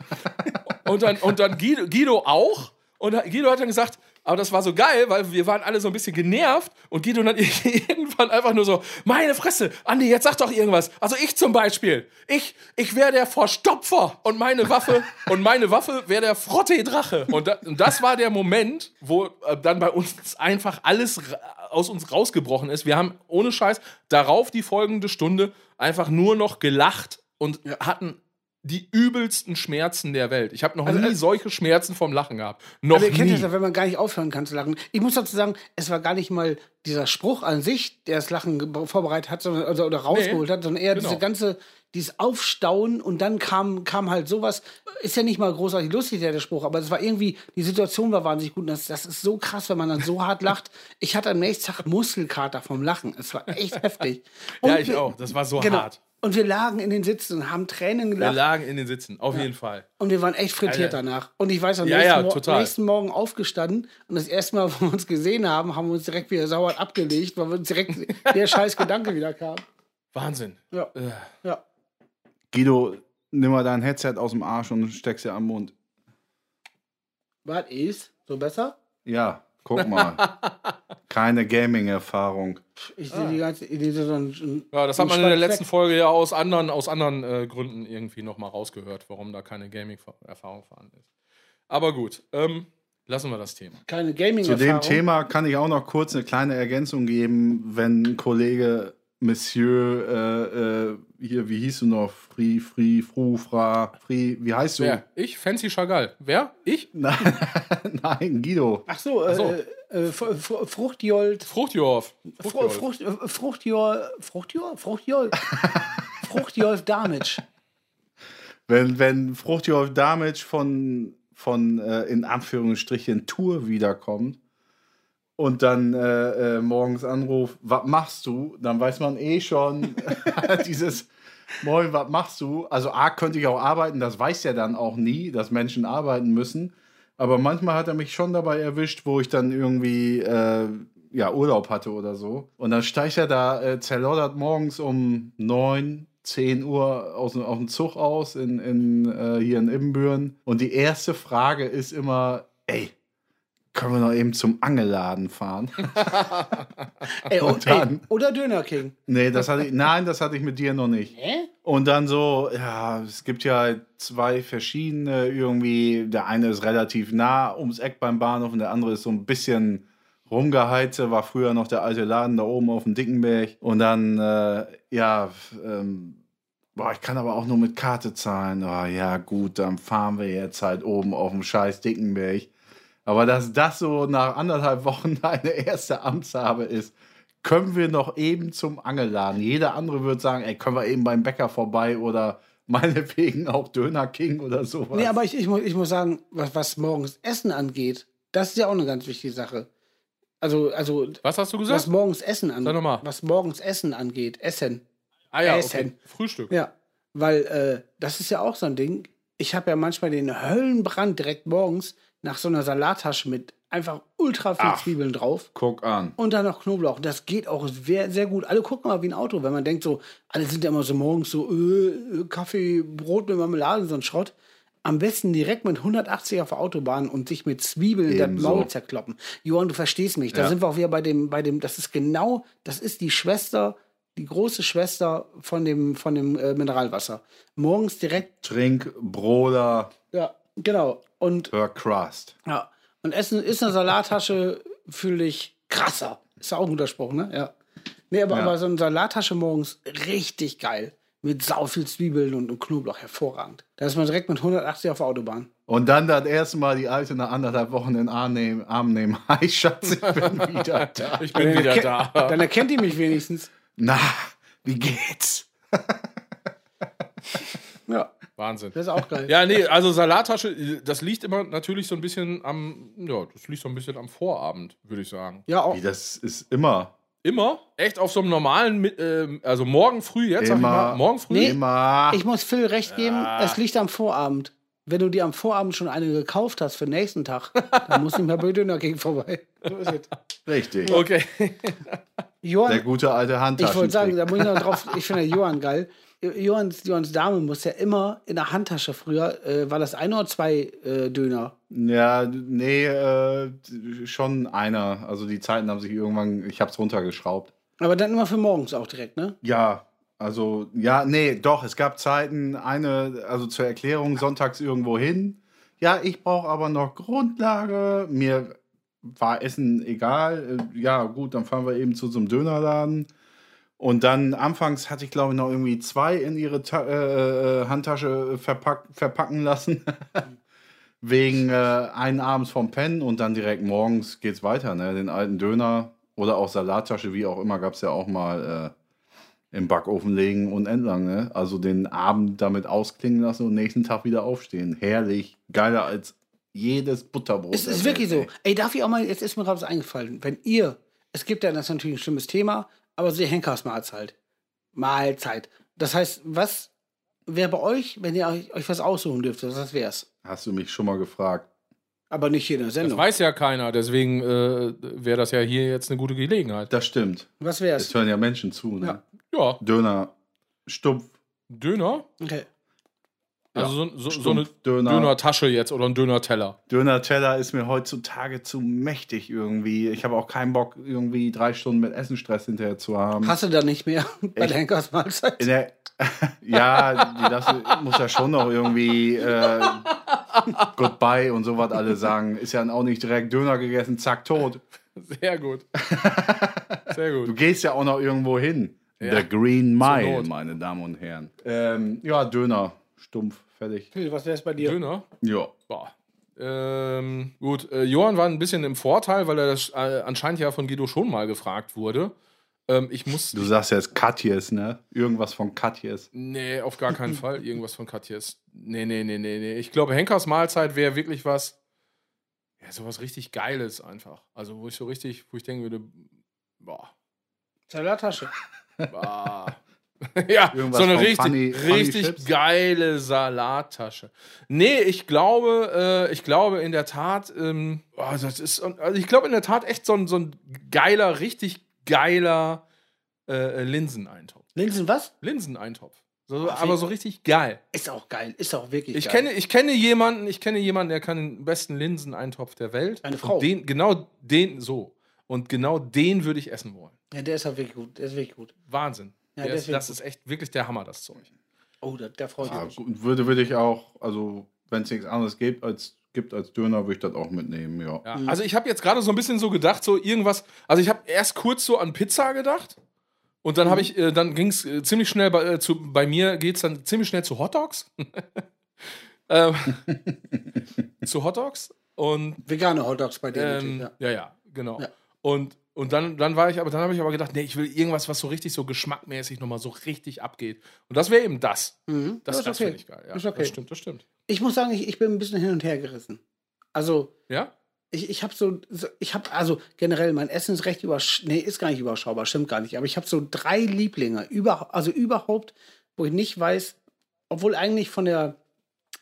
Und dann, und dann Guido, Guido auch. Und Guido hat dann gesagt, Aber das war so geil, weil wir waren alle so ein bisschen genervt und Guido dann irgendwann einfach nur so, meine Fresse, Andi, jetzt sag doch irgendwas. Also ich zum Beispiel, ich, ich wäre der Verstopfer und meine Waffe, und meine Waffe wäre der Frotte-Drache. Und, da, und das war der Moment, wo äh, dann bei uns einfach alles aus uns rausgebrochen ist. Wir haben ohne Scheiß darauf die folgende Stunde einfach nur noch gelacht und hatten die übelsten Schmerzen der Welt. Ich habe noch Also, nie äh, solche Schmerzen vom Lachen gehabt. Noch Also ihr kennt nie. das ja, wenn man gar nicht aufhören kann zu lachen. Ich muss dazu sagen, es war gar nicht mal dieser Spruch an sich, der das Lachen vorbereitet hat, sondern, also, oder rausgeholt hat, sondern eher genau. diese ganze, dieses Aufstauen und dann kam, kam halt sowas. Ist ja nicht mal großartig lustig, der, der Spruch, aber es war irgendwie, die Situation war wahnsinnig gut. Und das, das ist so krass, wenn man dann so hart lacht. Ich hatte am nächsten Tag Muskelkater vom Lachen. Es war echt heftig. Ja, Und ich wir- auch. Das war so Genau. hart. Und wir lagen in den Sitzen und haben Tränen Wir gelacht. lagen in den Sitzen, auf jeden Fall. Und wir waren echt frittiert Alter. danach. Und ich weiß, am Ja, nächsten, ja, Mo nächsten Morgen aufgestanden und das erste Mal, wo wir uns gesehen haben, haben wir uns direkt wieder sauer abgelegt, weil uns direkt der scheiß Gedanke wieder kam. Wahnsinn. Ja. Äh, Ja. Guido, nimm mal dein Headset aus dem Arsch und steck's dir am Mund. Was ist? So besser? Ja, guck mal. Keine Gaming-Erfahrung. Ich sehe die ganze Idee so ein, Ja, das hat man in der letzten Folge ja aus anderen, aus anderen äh, Gründen irgendwie nochmal rausgehört, warum da keine Gaming-Erfahrung vorhanden ist. Aber gut, ähm, lassen wir das Thema. keine gaming Zu dem Thema kann ich auch noch kurz eine kleine Ergänzung geben, wenn ein Kollege Monsieur, äh, äh, hier, wie hieß du noch? Fri, Fri, Fru, Fra, Fri, wie heißt du? Wer? Ich? Fancy Chagall. Wer? Ich? Nein, nein, Guido. Ach so, äh, so. Äh, Fr- Fruchtjold. Fruchtjorf. Fr- Frucht, äh, Fruchtjol. Fruchtjol? Fruchtjol? Fruchtjolf Damage. Wenn, wenn Fruchtjolf Damage von, von äh, in Anführungsstrichen Tour wiederkommt und dann äh, äh, morgens anruft, was machst du? Dann weiß man eh schon, dieses Moin, was machst du? Also A, könnte ich auch arbeiten, das weiß er dann auch nie, dass Menschen arbeiten müssen. Aber manchmal hat er mich schon dabei erwischt, wo ich dann irgendwie äh, ja, Urlaub hatte oder so. Und dann steigt er da äh, zerloddert morgens um 9, 10 Uhr aus, auf dem Zug aus in, in, äh, hier in Ibbenbüren. Und die erste Frage ist immer, ey, können wir noch eben zum Angelladen fahren? Ey, Und und, ey, dann? oder Döner King. nee, das hatte ich, nein, das hatte ich mit dir noch nicht. Hä? Und dann so, ja, es gibt ja zwei verschiedene irgendwie. Der eine ist relativ nah ums Eck beim Bahnhof und der andere ist so ein bisschen rumgeheizt. War früher noch der alte Laden da oben auf dem Dickenberg. Und dann, äh, ja, ähm, boah, ich kann aber auch nur mit Karte zahlen. Oh, ja, gut, dann fahren wir jetzt halt oben auf dem scheiß Dickenberg. Aber dass das so nach anderthalb Wochen deine erste Amtshabe ist, können wir noch eben zum Angelladen. Jeder andere würde sagen, ey, können wir eben beim Bäcker vorbei oder meinetwegen auch Döner King oder sowas. Nee, aber ich, ich, muss, ich muss sagen, was, was morgens Essen angeht, das ist ja auch eine ganz wichtige Sache. Also, also Was hast du was gesagt? morgens Essen Sag noch mal. angeht. Was morgens Essen angeht. Essen. Ah ja, okay. Essen. Frühstück. Ja. Weil äh, das ist ja auch so ein Ding. Ich habe ja manchmal den Höllenbrand direkt morgens nach so einer Salattasche mit einfach ultra viel Ach. Zwiebeln drauf. Guck an. Und dann noch Knoblauch. Das geht auch sehr, sehr gut. Alle gucken mal wie ein Auto, wenn man denkt so, alle sind ja immer so morgens so, äh, Kaffee, Brot mit Marmelade, so ein Schrott. Am besten direkt mit 180 auf der Autobahn und sich mit Zwiebeln das Ebenso. Maul zerkloppen. Johann, du verstehst mich. Da Ja. sind wir auch wieder bei dem, bei dem, das ist genau, das ist die Schwester, die große Schwester von dem, von dem äh, Mineralwasser. Morgens direkt, Trink, Broder, ja, genau. Und hör Crust. ja. Und Essen ist eine Salattasche, fühle ich krasser. Ist ja auch ein guter Spruch, ne? Ja. Nee, aber, Ja. aber so eine Salattasche morgens richtig geil. Mit sau viel Zwiebeln und, und Knoblauch hervorragend. Da ist man direkt mit 180 auf der Autobahn. Und dann das erste Mal die Alte nach anderthalb Wochen in den Arm nehmen. Arm nehmen. Hi, Schatz, ich bin wieder da. Ich bin wieder da. Dann erkennt ihr mich wenigstens. Na, wie geht's? Ja, Wahnsinn. das ist auch geil. Ja, nee, also Salattasche, das liegt immer natürlich so ein bisschen am, ja, das liegt so ein bisschen am Vorabend, würde ich sagen. Ja, auch. Wie, das ist immer. Immer? Echt auf so einem normalen, mit- ähm, also morgen früh jetzt, sag ich Immer. mal, morgen früh? Nee. Immer. Ich muss Phil recht geben, es liegt am Vorabend. Wenn du dir am Vorabend schon eine gekauft hast für den nächsten Tag, dann muss nicht mehr bei Döner King vorbei. So ist es. Richtig. Okay. Der Johann, gute alte ich Handtaschentrick. wollte sagen, da muss ich noch drauf, ich finde Johann geil. Johans, Johans Dame muss ja immer in der Handtasche früher, äh, war das ein oder zwei äh, Döner? Ja, nee, äh, schon einer. Also die Zeiten haben sich irgendwann, ich hab's runtergeschraubt. Aber dann immer für morgens auch direkt, ne? Ja, also, ja, nee, doch, es gab Zeiten, eine, also zur Erklärung, sonntags irgendwo hin. Ja, ich brauche aber noch Grundlage. Mir war Essen egal. Äh, Ja, gut, dann fahren wir eben zu so einem Dönerladen. Und dann anfangs hatte ich, glaube ich, noch irgendwie zwei in ihre Ta äh, äh, Handtasche verpack verpacken lassen. Wegen äh, einen abends vom Pennen und dann direkt morgens geht's weiter. Ne? Den alten Döner oder auch Salattasche, wie auch immer, gab es ja auch mal äh, im Backofen legen und entlang. Ne? Also den Abend damit ausklingen lassen und nächsten Tag wieder aufstehen. Herrlich. Geiler als jedes Butterbrot. Es ist wirklich so. Ey, darf ich auch mal, jetzt ist mir gerade was eingefallen. Wenn ihr, es gibt ja, das ist natürlich ein schlimmes Thema, aber so die Henkersmahlzeit. Mahlzeit. Das heißt, was wäre bei euch, wenn ihr euch, euch was aussuchen dürftet, was wär's? Hast du mich schon mal gefragt? Aber nicht hier in der Das Sendung. weiß ja keiner, deswegen äh, wäre das ja hier jetzt eine gute Gelegenheit. Das stimmt. Was Es wär's? hören ja Menschen zu. Ne? Ja. Ja, Döner, Stumpf, Döner. Okay. Also so, so, so eine. Döner-Tasche jetzt oder ein Döner-Teller. Döner-Teller ist mir heutzutage zu mächtig irgendwie. Ich habe auch keinen Bock, irgendwie drei Stunden mit Essenstress hinterher zu haben. Hast du da nicht mehr bei Echt? der Henkersmahlzeit? In der, ja, die, das muss ja schon noch irgendwie äh, Goodbye und sowas alle sagen. Ist ja auch nicht direkt Döner gegessen, zack, tot. Sehr gut. Sehr Du gut. gehst ja auch noch irgendwo hin. Ja. The Green Mile, meine Damen und Herren. Ähm, ja, Döner, stumpf, fertig. Was wär's bei dir? Döner? Ja. Boah. Ähm, gut, äh, Johann war ein bisschen im Vorteil, weil er das äh, anscheinend ja von Guido schon mal gefragt wurde. Ähm, ich muss. Du sagst jetzt Katjes, ne? Irgendwas von Katjes. Nee, auf gar keinen Fall. Irgendwas von Katjes. Nee, nee, nee, nee, nee. Ich glaube, Henkers Mahlzeit wäre wirklich was. Ja, sowas richtig Geiles einfach. Also, wo ich so richtig, wo ich denken würde, boah, Salattasche. boah. ja, Irgendwas so eine richtig, Funny- richtig geile Salattasche. Nee, ich glaube, äh, ich glaube in der Tat, ähm, boah, das ist, also ich glaube in der Tat echt so ein, so ein geiler, richtig geiler äh, Linseneintopf. Linsen was? Linseneintopf. So, aber so richtig geil. Ist auch geil. Ist auch wirklich Ich geil. kenne, ich kenne jemanden, ich kenne jemanden, der kann den besten Linseneintopf der Welt. Eine Frau. Den, genau den, so. Und genau den würde ich essen wollen. Ja, der ist auch wirklich gut. Der ist wirklich gut. Wahnsinn. Ja, der ist, deswegen das ist echt wirklich der Hammer, das Zeug. Oh, der, der freut Ja, mich. gut, würde, würde ich auch, also wenn es nichts anderes gibt als, gibt als Döner, würde ich das auch mitnehmen, ja. Ja, Also ich habe jetzt gerade so ein bisschen so gedacht, so irgendwas. Also ich habe erst kurz so an Pizza gedacht. Und dann habe ich, äh, dann ging es äh, ziemlich schnell bei, äh, zu, bei mir geht es dann ziemlich schnell zu Hotdogs. ähm, zu Hotdogs. Und Vegane Hotdogs bei dir Ähm, natürlich, ja. ja, genau. Ja. Und, und dann, dann war ich aber, dann habe ich aber gedacht, nee, ich will irgendwas, was so richtig so geschmackmäßig nochmal so richtig abgeht. Und das wäre eben das. Mhm. Das, das okay. finde ich geil. Ja, okay. Das stimmt, das stimmt. Ich muss sagen, ich, ich bin ein bisschen hin und her gerissen. Also, Ja? ich, ich habe so, so, ich habe, also generell, mein Essen ist recht übersch... Nee, ist gar nicht überschaubar, stimmt gar nicht. Aber ich habe so drei Lieblinge, über, also überhaupt, wo ich nicht weiß, obwohl eigentlich von der,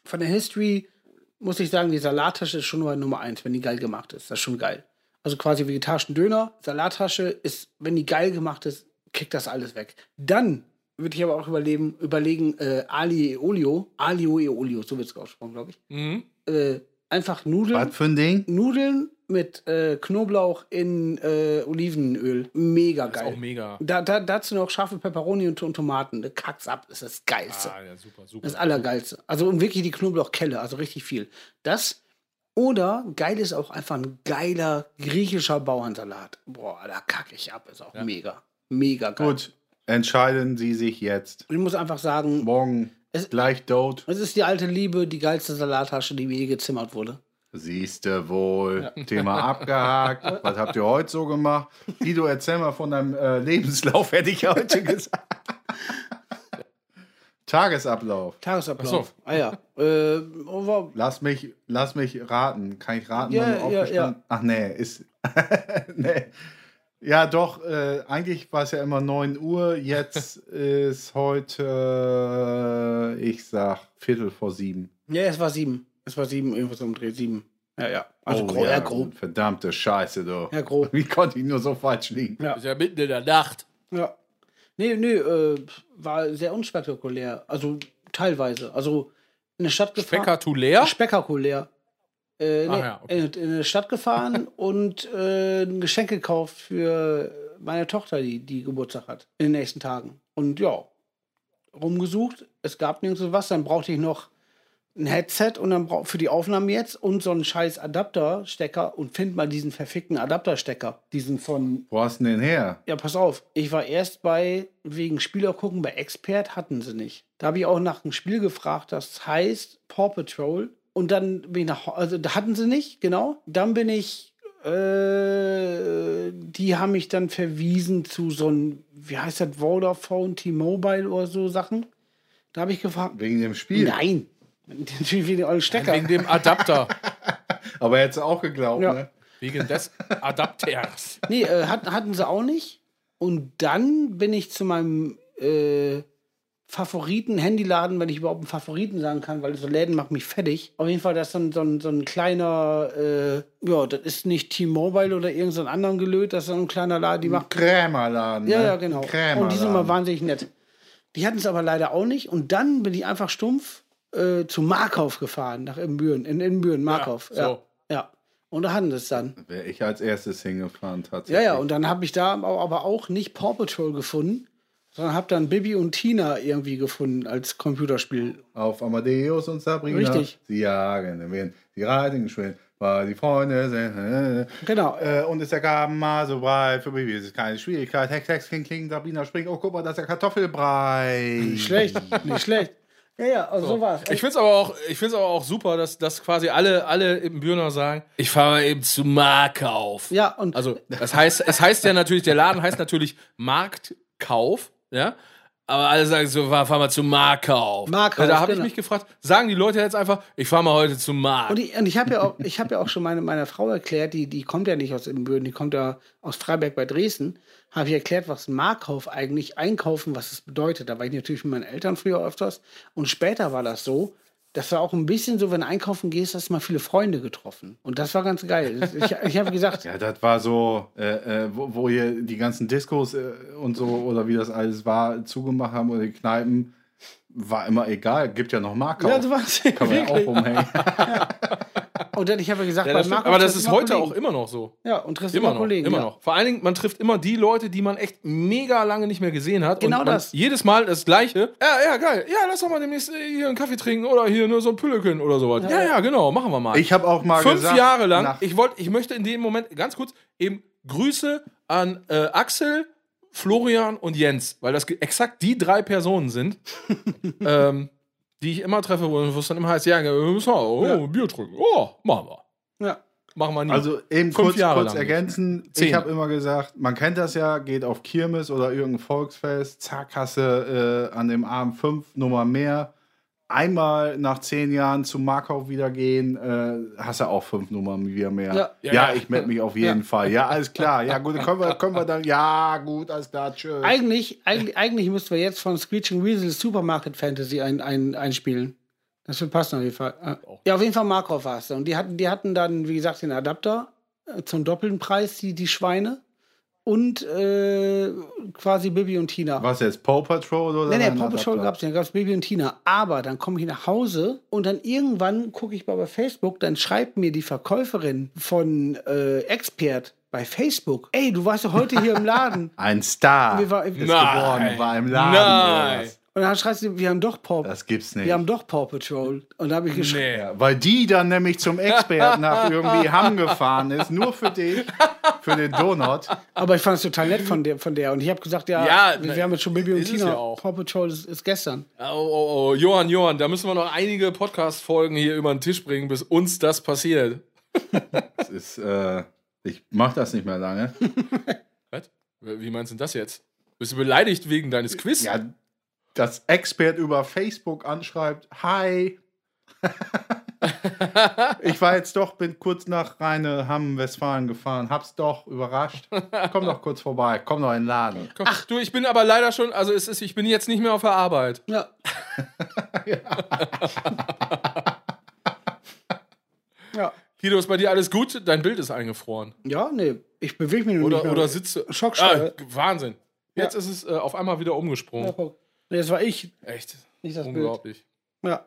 von der History, muss ich sagen, die Salattasche ist schon nur Nummer eins, wenn die geil gemacht ist. Das ist schon geil. Also quasi vegetarischen Döner, Salattasche ist, wenn die geil gemacht ist, kriegt das alles weg. Dann würde ich aber auch überleben, überlegen, äh, Ali e Olio, Alio e Olio, so wird es ausgesprochen, glaube ich. Mhm. Äh, einfach Nudeln. Was für ein Ding? Nudeln mit äh, Knoblauch in äh, Olivenöl. Mega Das ist geil. auch mega. Da, da, dazu noch scharfe Peperoni und, und Tomaten. Da kackt's ab. Das ist das Geilste. Ah, ja, super, super. Das Allergeilste. Also und wirklich die Knoblauchkelle, also richtig viel. Das oder geil ist auch einfach ein geiler griechischer Bauernsalat. Boah, da kacke ich ab. Ist auch mega. Mega geil. Gut, entscheiden Sie sich jetzt. Ich muss einfach sagen, Morgen Es- gleich dort. es ist die alte Liebe, die geilste Salattasche, die mir je gezimmert wurde. Siehste wohl. Thema abgehakt. Was habt ihr heute so gemacht? Guido, erzähl mal von deinem äh, Lebenslauf, hätte ich heute gesagt. Tagesablauf. Tagesablauf. Ach Ah ja. Äh, oh, Lass mich, lass mich raten. Kann ich raten, Ja, du ja, aufgestanden Ach nee, ist. nee. Ja, doch, äh, eigentlich war es ja immer 9 Uhr. Jetzt ist heute, äh, ich sag, Viertel vor sieben. Ja, es war sieben. Es war sieben, irgendwas um Dreh sieben. Ja, ja. Also Oh, grob, ja, grob. Verdammte Scheiße, du. Ja, grob. Wie konnte ich nur so falsch liegen? Ja. Ist ja mitten in der Nacht. Ja. Nee, nee, äh, war sehr unspektakulär. Also teilweise. Also in der Stadt gefahren. Spektakulär? Spektakulär. Äh, nee, Ah ja, okay. in, in eine Stadt gefahren und äh, ein Geschenk gekauft für meine Tochter, die, die Geburtstag hat, in den nächsten Tagen. Und ja, rumgesucht, es gab nirgends was, dann brauchte ich noch ein Headset und dann brauch, für die Aufnahmen jetzt und so einen scheiß Adapterstecker und find mal diesen verfickten Adapterstecker. Diesen von Wo hast du denn den her? ja, pass auf. Ich war erst bei, wegen Spieler gucken, bei Expert hatten sie nicht. Da habe ich auch nach einem Spiel gefragt, das heißt Paw Patrol. Und dann bin ich nach, also da hatten sie nicht, genau. Dann bin ich, äh, die haben mich dann verwiesen zu so einem, wie heißt das, Vodafone, T-Mobile oder so Sachen. Da habe ich gefragt, Wegen dem Spiel. nein. Natürlich wegen den Stecker. Wegen dem Adapter. Aber hättest du auch geglaubt, Ja. ne? Wegen des Adapters. Nee, äh, hat, hatten sie auch nicht. Und dann bin ich zu meinem äh, Favoriten-Handyladen, wenn ich überhaupt einen Favoriten sagen kann, weil so Läden machen mich fertig. Auf jeden Fall, das ist so ein, so ein, so ein kleiner, äh, ja, das ist nicht T-Mobile oder irgendein anderen gelöt, das ist so ein kleiner Laden, die macht. Krämerladen. Ja, ne? ja, genau. Krämerladen. Und die sind immer wahnsinnig nett. Die hatten es aber leider auch nicht. Und dann bin ich einfach stumpf äh, zu Markauf gefahren, nach Ibbenbüren, in Ibbenbüren, Markauf. so. Ja, ja. Und da hatten es dann. Wäre ich als erstes hingefahren, Ja, tatsächlich. ja, und dann habe ich da aber auch nicht Paw Patrol gefunden, sondern habe dann Bibi und Tina irgendwie gefunden als Computerspiel. Auf Amadeus und Sabrina. Richtig. Sie jagen den Wind, sie reiten geschwind, weil die Freunde sind. Genau. Äh, und es ergaben mal so breit für Baby. Es ist keine Schwierigkeit. Hex, Hex, Kling, Kling, Sabrina springt. Oh, guck mal, das ist der Kartoffelbrei. Nicht schlecht, nicht schlecht. Ja, ja, also so, war's. Ich finde es aber, auch- ich find's aber auch super, dass, dass quasi alle, alle im Bühner sagen, ich fahre eben zu Markauf. ja, und Also, das heißt, es heißt ja natürlich, der Laden heißt natürlich Marktkauf, ja. Aber alle sagen so, fahr, fahr mal zu Markauf. Markauf, Da habe ich genau. mich gefragt, sagen die Leute jetzt einfach, ich fahre mal heute zu Markt. Und ich, und ich habe ja, auch- ich hab ja auch schon meine, meiner Frau erklärt, die, die kommt ja nicht aus Ibbenbüren, die kommt ja aus Freiberg bei Dresden. Habe ich erklärt, was Markauf eigentlich einkaufen, was es bedeutet. Da war ich natürlich mit meinen Eltern früher öfters. Und später war das so, das war auch ein bisschen so, wenn du einkaufen gehst, hast du mal viele Freunde getroffen. Und das war ganz geil. Ich, ich habe gesagt, Ja, das war so, äh, äh, wo, wo hier die ganzen Diskos äh, und so oder wie das alles war, zugemacht haben oder die Kneipen, war immer egal. Gibt ja noch Markauf. ja, so war's. Kann man ja auch rumhängen. dann, ich habe ja gesagt, ja, bei das aber das ist heute Kollegen. auch immer noch so. Ja, und triffst Immer immer noch, Kollegen. immer ja. noch. Vor allen Dingen, man trifft immer die Leute, die man echt mega lange nicht mehr gesehen hat. Genau und das. Jedes Mal das Gleiche. Ja, ja, geil. Ja, lass doch mal demnächst äh, hier einen Kaffee trinken oder hier nur so ein Pülleken oder sowas. Ja, ja, genau, machen wir mal. Ich habe auch mal Fünf gesagt, Jahre lang. Ich wollte, ich möchte in dem Moment ganz kurz eben Grüße an äh, Axel, Florian und Jens, weil das exakt die drei Personen sind, ähm, die ich immer treffe, wo es dann immer heißt, ja, wir müssen auch oh, Bier trinken. Oh, machen wir. Ja. Machen wir nie. Also eben Fünf kurz, Jahre kurz lang. ergänzen. Zehn. Ich habe immer gesagt, man kennt das ja, geht auf Kirmes oder irgendein Volksfest, zack, hast du äh, an dem Abend fünf Nummer mehr. Einmal nach zehn Jahren zum Markauf wieder gehen, äh, hast du auch fünf Nummern wieder mehr. Ja. Ja, Ja, ja. ich melde mich auf jeden Fall. Ja, alles klar. Ja, gut, dann können wir, können wir dann. Ja, gut, alles klar, tschüss. Eigentlich, eigentlich, eigentlich müssten wir jetzt von Screeching Weasel Supermarket Fantasy ein, ein, einspielen. Das wird passen auf jeden Fall. Ja. Ja, auf jeden Fall Markov war es. Und die hatten, die hatten dann, wie gesagt, den Adapter äh, zum doppelten Preis, die, die Schweine. Und äh, quasi Bibi und Tina. Was jetzt, Paw Patrol oder? Nee, nee, Paw Patrol gab es nicht, da gab es Baby und Tina. Aber dann komme ich nach Hause und dann irgendwann gucke ich mal bei Facebook, dann schreibt mir die Verkäuferin von äh, Expert bei Facebook, ey, du warst doch heute hier im Laden. Ein Star Wir war- ist Nein. geworden, war im Laden. Nein. Und dann schreibt sie, wir haben doch Paw, Das gibt's nicht. wir haben doch Paw Patrol. Und da habe ich geschrieben, nee. Weil die dann nämlich zum Experten nach irgendwie Hamm gefahren ist, nur für dich, für den Donut. aber ich fand es total nett von der, von der. Und ich habe gesagt, ja, Ja, wir, wir haben jetzt schon Baby und Tina. ja auch. Paw Patrol ist, ist gestern. Oh, oh, oh, Johann, Johann, da müssen wir noch einige Podcast-Folgen hier über den Tisch bringen, bis uns das passiert. Das ist, äh, ich mach das nicht mehr lange. Was? Wie meinst du denn das jetzt? Bist du beleidigt wegen deines Quiz? Ja, das Expert über Facebook anschreibt, hi. ich war jetzt doch, bin kurz nach Rheine, Hamm, Westfalen gefahren, hab's doch überrascht. Komm doch kurz vorbei, komm doch in den Laden. Komm, du, ich bin aber leider schon, also es ist, ich bin jetzt nicht mehr auf der Arbeit. Ja. ja. Guido, ist bei dir alles gut? Dein Bild ist eingefroren. Ja, nee, ich bewege mich nur Oder, nicht mehr. oder sitzt du. Schockstarre. Ah, Wahnsinn. Jetzt ist es äh, auf einmal wieder umgesprungen. Ja. Nee, das war ich, Echt. nicht das Bild. Unglaublich. Ja.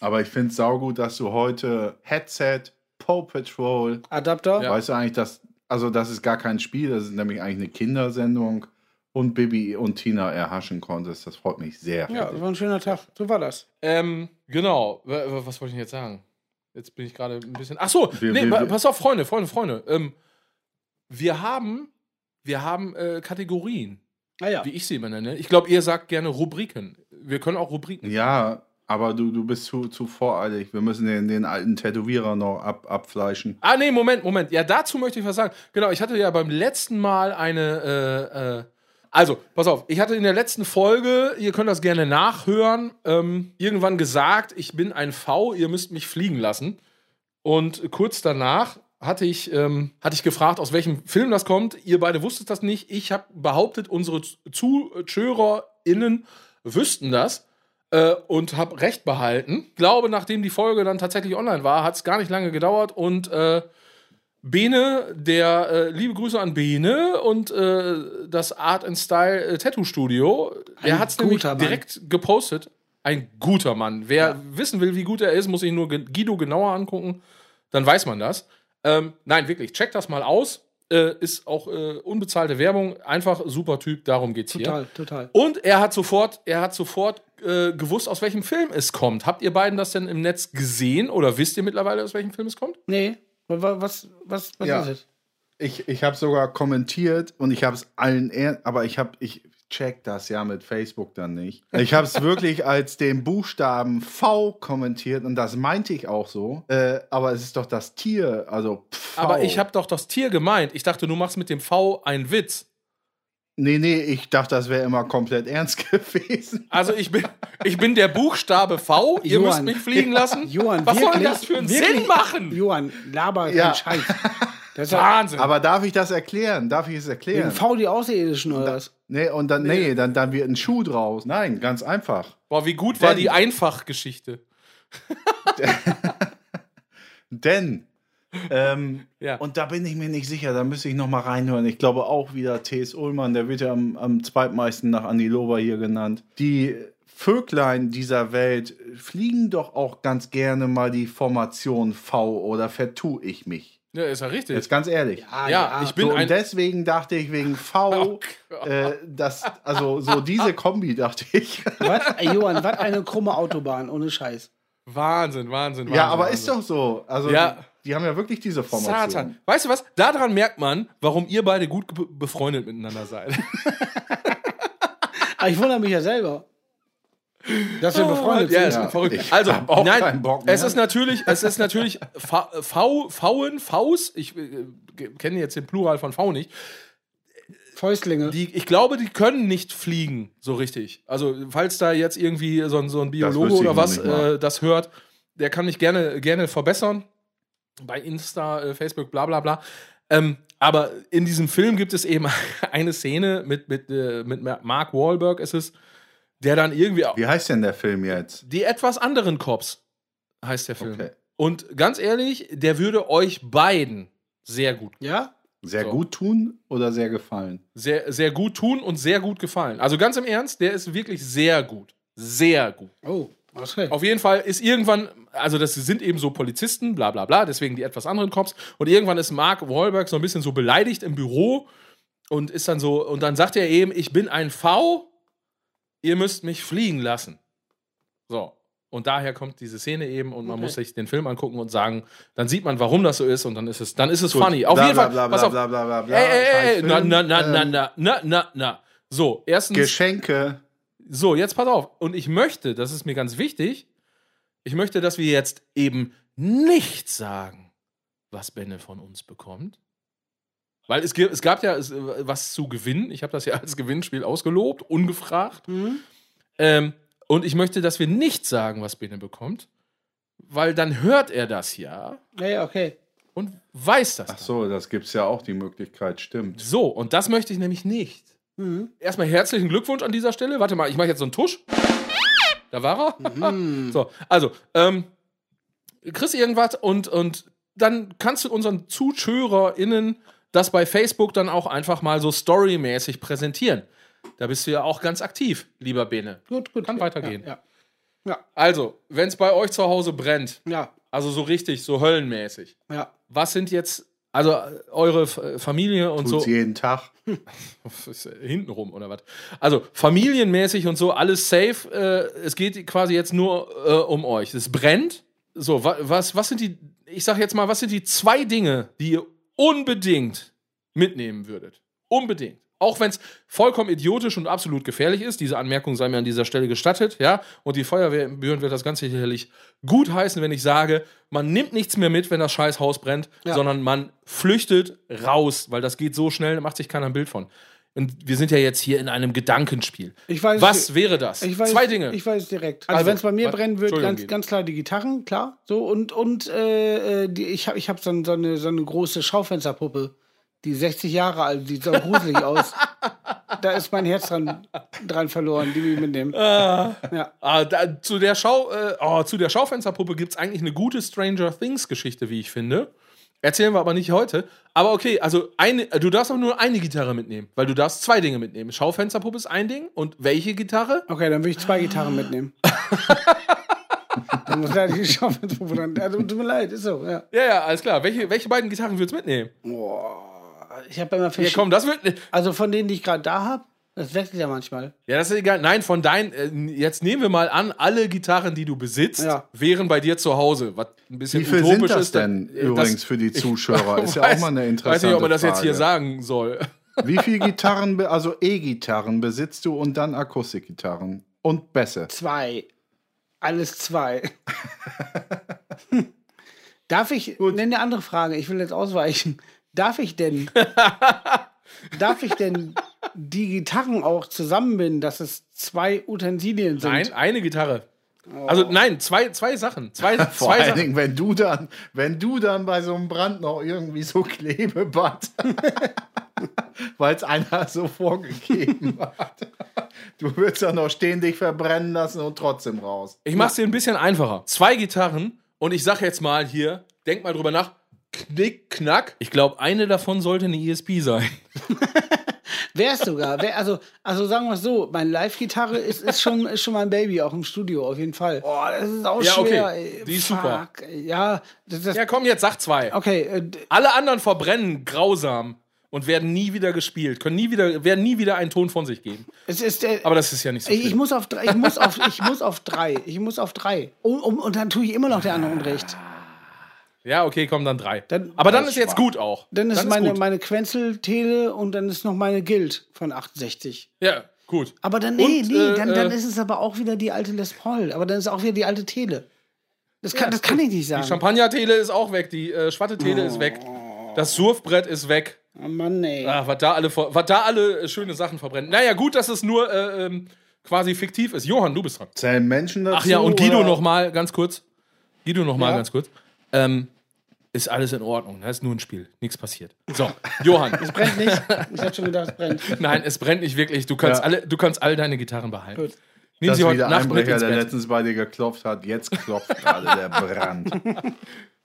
Aber ich finde es saugut, dass du heute Headset, Paw Patrol, Adapter. Ja. weißt du eigentlich, dass, also das ist gar kein Spiel, das ist nämlich eigentlich eine Kindersendung und Bibi und Tina erhaschen konntest. Das freut mich sehr. Ja, dich. war ein schöner Tag. So war das. Ähm, genau. Was wollte ich jetzt sagen? Jetzt bin ich gerade ein bisschen. Ach so, Wir- nee, wir- pass auf, Freunde, Freunde, Freunde. Ähm, wir haben, wir haben äh, Kategorien, Naja. wie ich sie immer nenne. Ich glaube, ihr sagt gerne Rubriken. Wir können auch Rubriken. Ja, aber du, du bist zu, zu voreilig. Wir müssen den, den alten Tätowierer noch ab, abfleischen. Ah, nee, Moment, Moment. Ja, dazu möchte ich was sagen. Genau, ich hatte ja beim letzten Mal eine. Äh, äh, also, pass auf, ich hatte in der letzten Folge, ihr könnt das gerne nachhören, ähm, irgendwann gesagt, ich bin ein V, ihr müsst mich fliegen lassen. Und kurz danach hatte ich, ähm, hatte ich gefragt, aus welchem Film das kommt. Ihr beide wusstet das nicht. Ich habe behauptet, unsere ZuhörerInnen wüssten das äh, und habe recht behalten. Ich glaube, nachdem die Folge dann tatsächlich online war, hat es gar nicht lange gedauert und äh, Bene, der äh, liebe Grüße an Bene und äh, das Art and Style äh, Tattoo Studio, der hat es nämlich Mann. direkt gepostet. Ein guter Mann. Wer wissen will, wie gut er ist, muss sich nur Guido genauer angucken. Dann weiß man das. Ähm, nein, wirklich, checkt das mal aus. Äh, ist auch äh, unbezahlte Werbung. Einfach super Typ, darum geht's hier. Total, total. Und er hat sofort, er hat sofort äh, gewusst, aus welchem Film es kommt. Habt ihr beiden das denn im Netz gesehen oder wisst ihr mittlerweile, aus welchem Film es kommt? Nee. wa- Was, was, was Ja. ist es? Ich, ich habe sogar kommentiert und ich habe es allen, ehr aber ich habe, ich check das ja mit Facebook dann nicht. Ich habe es wirklich als den Buchstaben V kommentiert und das meinte ich auch so. Äh, aber es ist doch das Tier, also Pfau. Aber ich habe doch das Tier gemeint. Ich dachte, du machst mit dem V einen Witz. Nee, nee, ich dachte, das wäre immer komplett ernst gewesen. Also ich bin, ich bin der Buchstabe V. Ihr Johann. müsst mich fliegen lassen. Johann, Was soll wirklich, das für einen wirklich? Sinn machen? Johann, laber Ja. Scheiß. Das ist Wahnsinn. Aber darf ich das erklären? Darf ich es wegen erklären? V die Außerirdischen oder was? Nee, und dann, nee, dann, dann wird ein Schuh draus. Nein, ganz einfach. Boah, wie gut war Denn- die Einfachgeschichte. Denn, ähm, Ja. und da bin ich mir nicht sicher, da müsste ich noch mal reinhören. Ich glaube auch wieder T.S. Ullmann, der wird ja am, am zweitmeisten nach Andi Lober hier genannt. Die Vöglein dieser Welt fliegen doch auch ganz gerne mal die Formation V oder vertue ich mich. Ja, ist ja richtig. Jetzt ganz ehrlich. Ah, ja, ich bin so, ein. und deswegen dachte ich wegen V, Oh äh, das, also so diese Kombi dachte ich. Was? Ey, Johann, was eine krumme Autobahn, ohne Scheiß. Wahnsinn, Wahnsinn, Wahnsinn. ja, aber Wahnsinn. ist doch so. Also Ja. die, die haben ja wirklich diese Formation. Satan. Weißt du was? Daran merkt man, warum ihr beide gut be- befreundet miteinander seid. Aber ich wundere mich ja selber. Dass wir befreundet ja, sind. ist Ja, verrückt. ich Also, hab auch nein, Bock mehr. es ist natürlich, es ist natürlich V, V, Vauen, Faus, ich äh, kenne jetzt den Plural von V nicht. Fäustlinge. Die, ich glaube, die können nicht fliegen, so richtig. Also, falls da jetzt irgendwie so ein, so ein Biologe oder was äh, das hört, der kann mich gerne, gerne verbessern. Bei Insta, äh, Facebook, bla bla bla. Ähm, aber in diesem Film gibt es eben eine Szene mit, mit, äh, mit Mark Wahlberg, ist es, der dann irgendwie Wie heißt denn der Film jetzt? die etwas anderen Cops heißt der Film. Okay. Und ganz ehrlich, der würde euch beiden sehr gut, Ja? Sehr So. gut tun oder sehr gefallen? sehr, sehr gut tun und sehr gut gefallen. Also ganz im Ernst, der ist wirklich sehr gut. Sehr gut. Oh, okay. Auf jeden Fall ist irgendwann, also das sind eben so Polizisten, bla bla bla, deswegen die etwas anderen Cops. Und irgendwann ist Mark Wahlberg so ein bisschen so beleidigt im Büro und ist dann so, und dann sagt er eben, ich bin ein V, ihr müsst mich fliegen lassen. So. Und daher kommt diese Szene eben und man Okay. muss sich den Film angucken und sagen, dann sieht man, warum das so ist und dann ist es, dann ist es Gut. funny. Auf Bla, jeden Fall, bla, pass bla, auf. bla, bla, bla, bla. Ey, ey, ey, na, na, na, na, Ähm, na, na, na, na. So, erstens. Geschenke. So, jetzt pass auf. Und ich möchte, das ist mir ganz wichtig, ich möchte, dass wir jetzt eben nicht sagen, was Benne von uns bekommt. Weil es, es gab ja es, was zu gewinnen. Ich habe das ja als Gewinnspiel ausgelobt, ungefragt. Mhm. Ähm, und ich möchte, dass wir nicht sagen, was Benne bekommt, weil dann hört er das ja Ja, ja, okay. und weiß das. Ach dann. so, das gibt's ja auch die Möglichkeit, stimmt. So, und das möchte ich nämlich nicht. Mhm. Erstmal herzlichen Glückwunsch an dieser Stelle. Warte mal, ich mache jetzt so einen Tusch. Da war er. Mhm. So, also, ähm, kriegst irgendwas und, und dann kannst du unseren ZuschauerInnen das bei Facebook dann auch einfach mal so storymäßig präsentieren. Da bist du ja auch ganz aktiv, lieber Bene. Gut, gut. Kann weitergehen. Ja. Ja. Also, wenn es bei euch zu Hause brennt, Ja. also so richtig, so höllenmäßig, Ja. ja. was sind jetzt, also eure Familie und Tut's so, jeden Tag. äh, hintenrum oder was? Also familienmäßig und so, alles safe. Äh, es geht quasi jetzt nur äh, um euch. Es brennt. So, wa was, was sind die, ich sag jetzt mal, was sind die zwei Dinge, die ihr unbedingt mitnehmen würdet? Unbedingt. Auch wenn es vollkommen idiotisch und absolut gefährlich ist, diese Anmerkung sei mir an dieser Stelle gestattet, ja. Und die Feuerwehr in Büren wird das Ganze sicherlich gut heißen, wenn ich sage, man nimmt nichts mehr mit, wenn das scheiß Haus brennt, Ja. sondern man flüchtet raus, weil das geht so schnell, da macht sich keiner ein Bild von. Und wir sind ja jetzt hier in einem Gedankenspiel. Ich weiß- Was wäre das? Ich weiß, Zwei Dinge. Ich weiß direkt. Also, Also, wenn es bei mir was- brennen wird, Entschuldigung, ganz, ganz klar die Gitarren, klar. So und und äh, äh, die, ich habe ich hab so, so, eine, so eine große Schaufensterpuppe, die 60 Jahre alt, sieht so gruselig aus. Da ist mein Herz dran, dran verloren, die ich mitnehmen. Ja. Ah, da, zu, der Schau, äh, oh, zu der Schaufensterpuppe gibt es eigentlich eine gute Stranger Things-Geschichte, wie ich finde. Erzählen wir aber nicht heute. Aber okay, also eine, du darfst aber nur eine Gitarre mitnehmen, weil du darfst zwei Dinge mitnehmen. Schaufensterpuppe ist ein Ding und welche Gitarre? Okay, dann will ich zwei Gitarren mitnehmen. dann muss leider die Schaufensterpuppe dran. Also, tut mir leid, ist so, ja. Ja, ja, alles klar. Welche, welche beiden Gitarren würdest du mitnehmen? Ich habe immer Ja, verschiedene. komm, das wird. also von denen, die ich gerade da habe, das wechselt ja manchmal. Ja, das ist egal. Nein, von deinen. Äh, jetzt nehmen wir mal an, alle Gitarren, die du besitzt, Ja. wären bei dir zu Hause. Was ein bisschen Wie viel sind utopisch das ist. denn äh, übrigens für die Zuschauer? Ist ja weiß- auch mal eine interessante Weiß nicht, ob man das jetzt hier Frage. sagen soll. Wie viele Gitarren, also E-Gitarren besitzt du und dann Akustikgitarren? Und Bässe? Zwei. Alles zwei. Darf ich, nenne eine andere Frage, ich will jetzt ausweichen. Darf ich denn, darf ich denn die Gitarren auch zusammenbinden, dass es zwei Utensilien sind? Nein, eine Gitarre. Also nein, zwei, zwei Sachen. Zwei, Vor zwei allen Sachen. Dingen, wenn du dann, wenn du dann bei so einem Brand noch irgendwie so Klebeband, weil es einer so vorgegeben hat. Du würdest dann noch stehen, dich verbrennen lassen und trotzdem raus. Ich mach's dir ein bisschen einfacher. Zwei Gitarren und ich sag jetzt mal hier, denk mal drüber nach. Knick, knack. Ich glaube, eine davon sollte eine ESP sein. Wäre es sogar. Wär, also, also sagen wir es so, meine Live-Gitarre ist, ist, schon, ist schon mein Baby, auch im Studio, auf jeden Fall. Oh, das ist auch Ja, okay. schwer. Ey. Die ist super. Fuck, ey. Ja, das, das, Ja, komm, jetzt sag zwei. okay. Äh, Alle anderen verbrennen grausam und werden nie wieder gespielt, können nie wieder, werden nie wieder einen Ton von sich geben. es ist, äh, Aber das ist ja nicht so ich, ich schlimm. muss auf drei, ich muss auf, ich muss auf drei, ich muss auf drei. Um, um, und dann tue ich immer noch der andere Unrecht. Ja, okay, komm, dann drei. Dann- Aber dann ist jetzt gut auch. Dann ist meine, gut. meine Quenzel-Tele und dann ist noch meine Guild von 68. Ja, gut. Aber dann, nee, Und, nee, äh, dann, dann äh, ist es aber auch wieder die alte Les Paul. Aber dann ist auch wieder die alte Tele. Das kann, das kann ich nicht Die sagen. Champagner-Tele ist auch weg, die äh, Schwatte-Tele ist weg. Das Surfbrett ist weg. Oh Mann, ey. Ah, was da alle, was da alle äh, schöne Sachen verbrennen. Naja, gut, dass es nur äh, ähm, quasi fiktiv ist. Johann, du bist dran. Zählen Menschen dazu? Ach ja, und Guido oder? noch mal ganz kurz. Guido noch mal Ja. ganz kurz. Ähm, ist alles in Ordnung. Das ist nur ein Spiel. Nichts passiert. So, Johann. Es brennt nicht. Ich hatte schon gedacht, es brennt. Nein, es brennt nicht wirklich. Du kannst, Ja. alle, du kannst all deine Gitarren behalten. Gut. Nehmen Das Sie heute wieder Nacht mit Einbrecher, ins der Bett. letztens bei dir geklopft hat. Jetzt klopft gerade der Brand.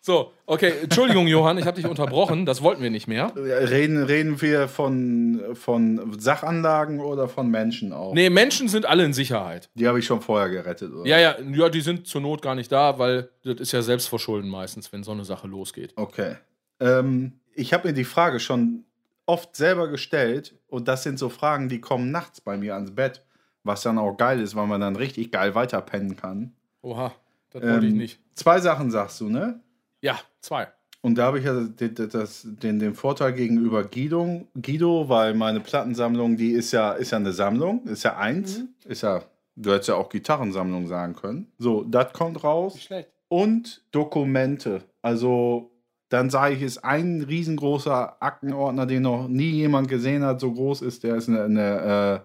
So, okay. Entschuldigung, Johann, ich habe dich unterbrochen. Das wollten wir nicht mehr. Reden, reden wir von, von Sachanlagen oder von Menschen auch? Nee, Menschen sind alle in Sicherheit. Die habe ich schon vorher gerettet. Oder? Ja, ja, ja, die sind zur Not gar nicht da, weil das ist ja Selbstverschulden meistens, wenn so eine Sache losgeht. Okay. Ähm, ich habe mir die Frage schon oft selber gestellt und das sind so Fragen, die kommen nachts bei mir ans Bett, was dann auch geil ist, weil man dann richtig geil weiterpennen kann. Oha, das wollte ich Ähm, nicht. Zwei Sachen sagst du, ne? Ja, zwei. Und da habe ich ja den, das, den, den Vorteil gegenüber Guido, Guido, weil meine Plattensammlung, die ist ja, ist ja eine Sammlung, ist ja eins, ist ja, du hättest ja auch Gitarrensammlung sagen können. So, das kommt raus. Schlecht. Und Dokumente. Also, dann sage ich, ist ein riesengroßer Aktenordner, den noch nie jemand gesehen hat, so groß ist, der ist eine, eine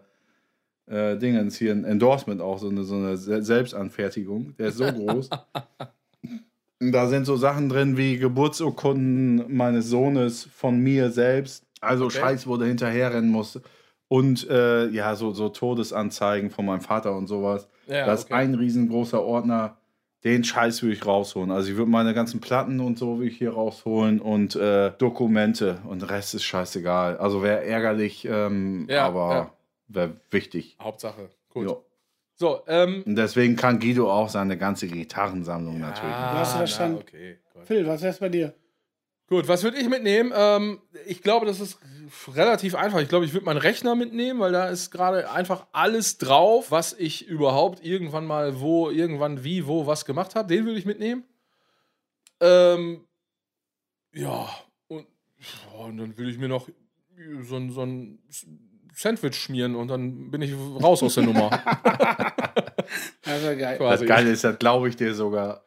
äh, äh, Dingens hier, ein Endorsement auch, so eine, so eine Se- Selbstanfertigung. Der ist so groß. Da sind so Sachen drin wie Geburtsurkunden meines Sohnes von mir selbst. Also Okay. Scheiß, wo der hinterherrennen musste. Und äh, ja, so, so Todesanzeigen von meinem Vater und sowas. Ja, das ist okay. ein riesengroßer Ordner. Den Scheiß würde ich rausholen. Also ich würde meine ganzen Platten und so will ich hier rausholen und äh, Dokumente und der Rest ist scheißegal. Also wäre ärgerlich, ähm, Ja, aber ja. wäre wichtig. Hauptsache. Gut. Ja. So, ähm. Und deswegen kann Guido auch seine ganze Gitarrensammlung natürlich. Ah, hast du verstanden. na, okay. Gut. Phil, was wär's bei dir? Gut, was würde ich mitnehmen? Ähm, ich glaube, das ist relativ einfach. Ich glaube, ich würde meinen Rechner mitnehmen, weil da ist gerade einfach alles drauf, was ich überhaupt irgendwann mal wo, irgendwann wie, wo, was gemacht habe. Den würde ich mitnehmen. Ähm, ja, und, ja, und dann würde ich mir noch so, ein- so ein Sandwich schmieren und dann bin ich raus aus der Nummer. Das war geil. Das. Geile ist, das glaube ich dir sogar.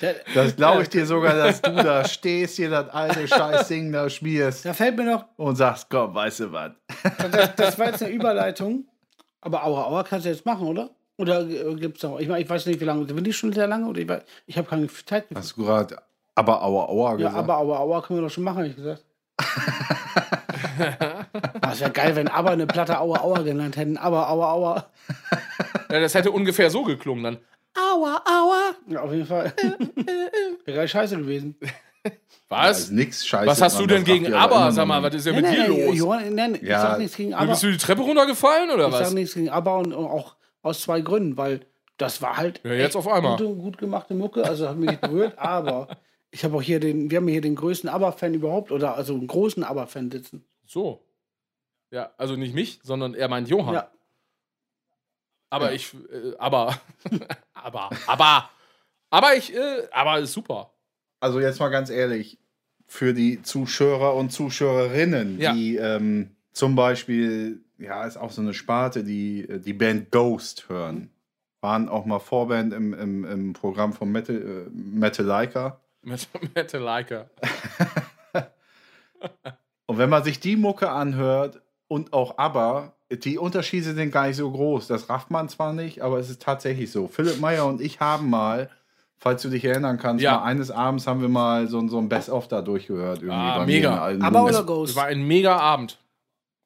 Da, Das glaube ich dir sogar, dass du da stehst, hier das alte Scheißding da schmierst da fällt mir noch, und sagst, komm, weißt du was? das, das war jetzt eine Überleitung, aber Aua Aua kannst du jetzt machen, oder? Oder äh, gibt's noch? Ich, mein, ich weiß nicht, wie lange. Bin ich schon sehr lange? Oder ich, weiß- ich habe keine Zeit. Hast du gerade aber aua aua ja, gesagt? aber Aua Aua können wir doch schon machen, habe ich gesagt. Ah, Es wäre geil, wenn aber eine Platte Aua Aua genannt hätten. Aber Aua Aua. Ja, das hätte ungefähr so geklungen dann. Aua Aua. Ja, auf jeden Fall. Wäre geil scheiße gewesen. Was? Also nix scheiße. Was hast du denn das gegen aber Sag mal, was ist denn Nein, mit nein, dir nein, los? Johann, nein, ich Ja. sag nichts gegen Aber. Bist du die Treppe runtergefallen oder Ich was? sage nichts gegen Aber und und auch aus zwei Gründen, weil das war halt Ja, jetzt echt auf einmal. Gute, gut gemachte Mucke, also hat mich nicht berührt, aber ich habe auch hier den, wir haben hier den größten Aber-Fan überhaupt oder also einen großen Aber-Fan sitzen. So. Ja, also nicht mich, sondern er meint Johann. Ja, Aber ich, äh, aber, aber, aber, aber ich, äh, aber ist super. Also jetzt mal ganz ehrlich, für die Zuschauer und Zuschauerinnen, Ja. die ähm, zum Beispiel, ja, ist auch so eine Sparte, die äh, die Band Ghost hören, waren auch mal Vorband im, im, im Programm von Metal, äh, Metallica. Met- Metallica. Und wenn man sich die Mucke anhört und auch aber, die Unterschiede sind gar nicht so groß. Das rafft man zwar nicht, aber es ist tatsächlich so. Philipp Meyer und ich haben mal, falls du dich erinnern kannst, Ja. mal eines Abends haben wir mal so, so ein Best-of da durchgehört. Irgendwie Ah, bei mega. Aber oder Ghost? Es war ein mega Abend.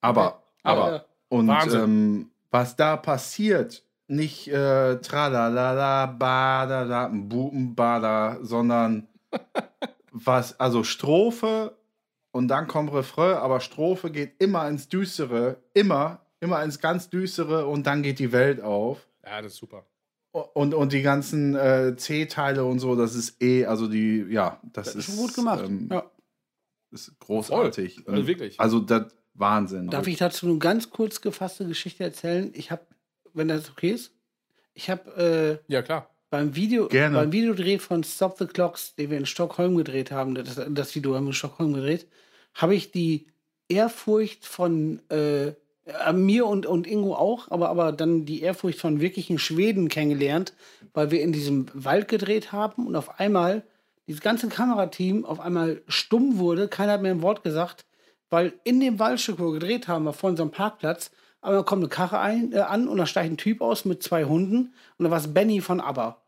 aber, aber. Ja. Und ähm, was da passiert, nicht äh, tralalala, badada, buben, bada, sondern was, also Strophe und dann kommt Refrain, aber Strophe geht immer ins Düstere, immer, immer ins ganz Düstere und dann geht die Welt auf. Ja, das ist super. Und, und die ganzen äh, C-Teile und so, das ist eh, also die, ja, das, Das ist schon gut gemacht. ähm, ja. ist großartig. Voll. Also wirklich. Also das Wahnsinn. Darf ich dazu eine ganz kurz gefasste Geschichte erzählen? Ich habe, wenn das okay ist, ich habe äh, Ja, klar. Beim Video Gerne. beim Videodreh von Stop the Clocks, den wir in Stockholm gedreht haben, das, das Video haben wir in Stockholm gedreht, habe ich die Ehrfurcht von äh, mir und, und Ingo auch, aber, aber dann die Ehrfurcht von wirklichen Schweden kennengelernt, weil wir in diesem Wald gedreht haben und auf einmal dieses ganze Kamerateam auf einmal stumm wurde, keiner hat mehr ein Wort gesagt, weil in dem Waldstück, wo wir gedreht haben, war vor unserem Parkplatz, aber dann kommt eine Karre ein, äh, an und da steigt ein Typ aus mit zwei Hunden und da war es Benny von ABBA.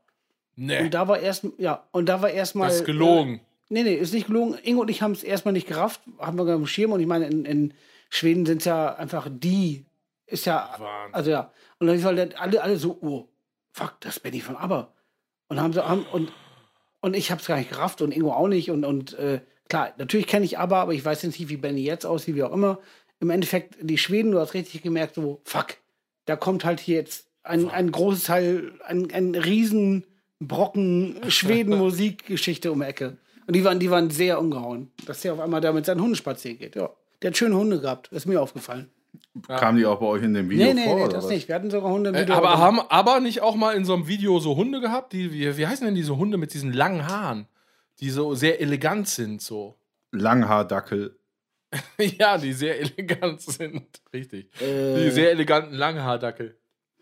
Nee, Und da war erst, ja, und da war erstmal. das ist gelogen. Äh, nee, nee, ist nicht gelogen. Ingo und ich haben es erstmal nicht gerafft, haben wir am Schirm und ich meine, in, in Schweden sind es ja einfach die, ist ja, Wahnsinn. also ja. Und dann war dann alle, alle so, oh, fuck, das ist Benny von ABBA. Und haben so, haben, und, und ich hab's gar nicht gerafft und Ingo auch nicht. Und, und äh, klar, natürlich kenne ich ABBA, aber ich weiß jetzt nicht, wie Benny jetzt aussieht, wie auch immer. Im Endeffekt, die Schweden, du hast richtig gemerkt, so, fuck, da kommt halt hier jetzt ein, ein großes Teil, ein, ein riesen Brocken Schweden-Musikgeschichte um die Ecke. Und die waren, die waren sehr umgehauen, dass der auf einmal da mit seinen Hunden spazieren geht. Ja. Der hat schöne Hunde gehabt, ist mir aufgefallen. Kam die auch bei euch in dem Video Nee, nee, vor? nee, oder das was? nicht. Wir hatten sogar Hunde im Äh, Video. aber haben aber nicht auch mal in so einem Video so Hunde gehabt, die, wie, wie heißen denn diese Hunde mit diesen langen Haaren, die so sehr elegant sind, so. Langhaardackel. ja, die sehr elegant sind. Richtig. Äh, Die sehr eleganten Langhaardackel.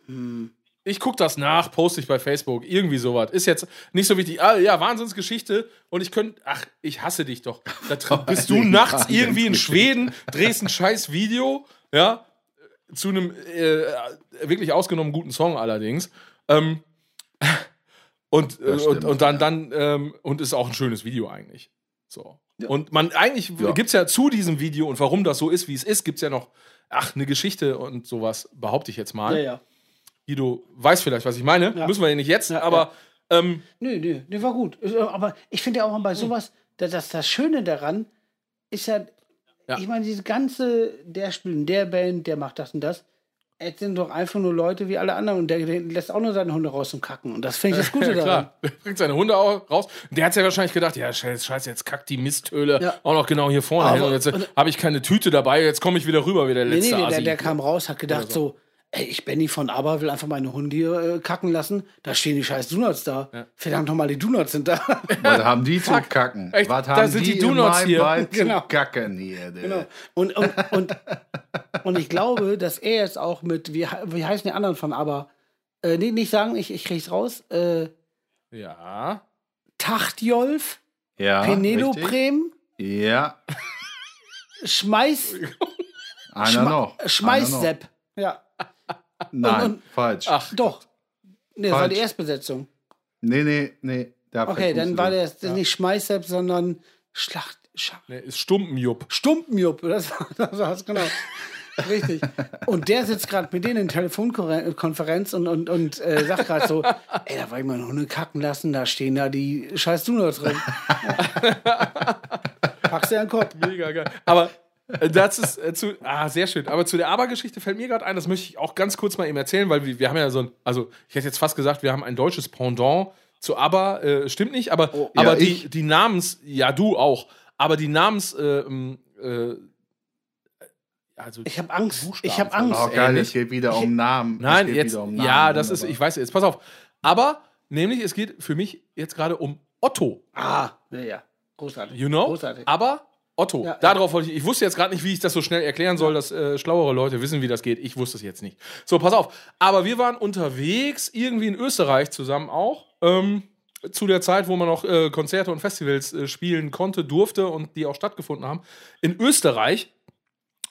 hm. Ich guck das nach, poste ich bei Facebook, irgendwie sowas. Ist jetzt nicht so wichtig. Ah, ja, Wahnsinnsgeschichte. Und ich könnte, ach, ich hasse dich doch. Da bist du nachts irgendwie in Schweden, drehst ein scheiß Video, ja, zu einem äh, wirklich ausgenommen guten Song allerdings. Ähm, und, Das und, stimmt, und dann, dann, ähm, und ist auch ein schönes Video eigentlich. So. Und man, eigentlich Ja. gibt's ja zu diesem Video und warum das so ist, wie es ist, gibt's ja noch, ach, eine Geschichte und sowas, behaupte ich jetzt mal. Ja, ja. Guido weiß vielleicht, was ich meine. Ja. Müssen wir ja nicht jetzt, aber ähm, Nö, nö, nö, war gut. Äh, Aber ich finde ja auch mal bei sowas, dass das, das Schöne daran ist ja, Ja. ich meine, diese ganze, der spielt in der Band, der macht das und das. Es sind doch einfach nur Leute wie alle anderen und der, der lässt auch nur seine Hunde raus zum Kacken. Und das finde ich das Gute daran. klar. Der bringt seine Hunde auch raus. Und der hat ja wahrscheinlich gedacht, ja, scheiße, jetzt kackt die Misthöhle Ja. auch noch genau hier vorne hin. Aber- Und jetzt habe ich keine Tüte dabei, jetzt komme ich wieder rüber wie der Nee, letzte nee, nee, der, Asi. der kam raus, hat gedacht so, ey, ich Benny von ABBA will einfach meine Hunde hier äh, kacken lassen. Da stehen die scheiß Donuts da. Verdammt nochmal, die Donuts sind da. Was haben die zu kacken? Echt, Was da haben sind die, die Donuts hier. Genau. zu kacken hier? Genau. Und, und, und, und ich glaube, dass er jetzt auch mit, wie, wie heißen die anderen von ABBA? Äh, nee, nicht sagen, ich, ich krieg's raus. Äh, Ja. Tachtjolf, Ja, Peneloprem, richtig? Ja, Schmeiß, einer Schma noch. einer noch. Schmeißsepp. Ja, Nein, Und- und- falsch. Ach, doch. Nee, das war die Erstbesetzung. Nee, nee, nee. Okay, dann war der ist nicht Schmeißsepp, sondern Schlacht. Scha ne, ist Stumpenjupp. Stumpenjupp, das war das war's, genau. Richtig. Und der sitzt gerade mit denen in Telefonkonferenz und, und, und äh, sagt gerade so, ey, da war ich mal Hunde kacken lassen, da stehen da die scheiß Donuts drin. Packst dir an den Kopf. Mega geil. Aber das ist äh, zu. Ah, sehr schön. Aber zu der Aber-Geschichte fällt mir gerade ein, das möchte ich auch ganz kurz mal eben erzählen, weil wir, wir haben ja so ein. Also, ich hätte jetzt fast gesagt, wir haben ein deutsches Pendant zu Aber. Äh, stimmt nicht, aber, ja, aber die, ich. die Namens. Ja, du auch. Aber die Namens. Äh, ähm, äh, also, Ich habe Angst. Buchstaben Ich habe Angst. Oh, geil, es geht wieder um Namen. Es Nein, geht jetzt. wieder um Namen. ja, das ist. Ich weiß jetzt, pass auf. Aber, nämlich, es geht für mich jetzt gerade um Otto. Ah, ja, ja. Großartig. You know? Großartig. Aber Otto, Ja, darauf wollte ich. Ich wusste jetzt gerade nicht, wie ich das so schnell erklären soll, dass äh, schlauere Leute wissen, wie das geht. Ich wusste es jetzt nicht. So, pass auf. Aber wir waren unterwegs, irgendwie in Österreich zusammen auch. Ähm, zu der Zeit, wo man noch äh, Konzerte und Festivals äh, spielen konnte, durfte und die auch stattgefunden haben. In Österreich.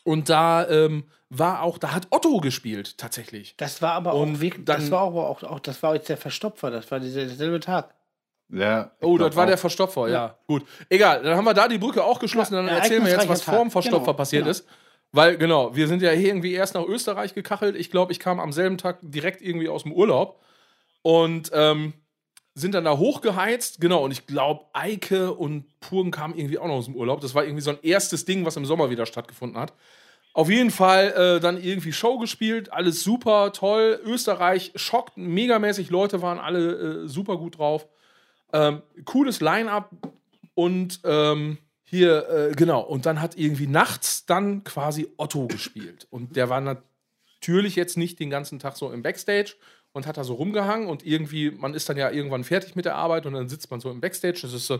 Und da ähm, war auch, da hat Otto gespielt, tatsächlich. Das war aber Und auch wirklich, das war aber auch, auch, das war jetzt der Verstopfer, das war dieser, derselbe Tag. Ja, Oh, das war auch. der Verstopfer, ja. Gut. Egal, dann haben wir da die Brücke auch geschlossen. Ja, dann erzählen wir jetzt, was ereignisreicher vor dem Tag. Verstopfer Genau, passiert genau. ist. Weil, genau, wir sind ja irgendwie erst nach Österreich gekachelt. Ich glaube, ich kam am selben Tag direkt irgendwie aus dem Urlaub. Und ähm, sind dann da hochgeheizt. Genau, und ich glaube, Eike und Purgen kamen irgendwie auch noch aus dem Urlaub. Das war irgendwie so ein erstes Ding, was im Sommer wieder stattgefunden hat. Auf jeden Fall äh, dann irgendwie Show gespielt, alles super, toll. Österreich schockt megamäßig, Leute waren alle äh, super gut drauf. Ähm, cooles Line-up und ähm, hier, äh, genau, und dann hat irgendwie nachts dann quasi Otto gespielt. Und der war natürlich jetzt nicht den ganzen Tag so im Backstage und hat da so rumgehangen und irgendwie, man ist dann ja irgendwann fertig mit der Arbeit und dann sitzt man so im Backstage. Das ist so,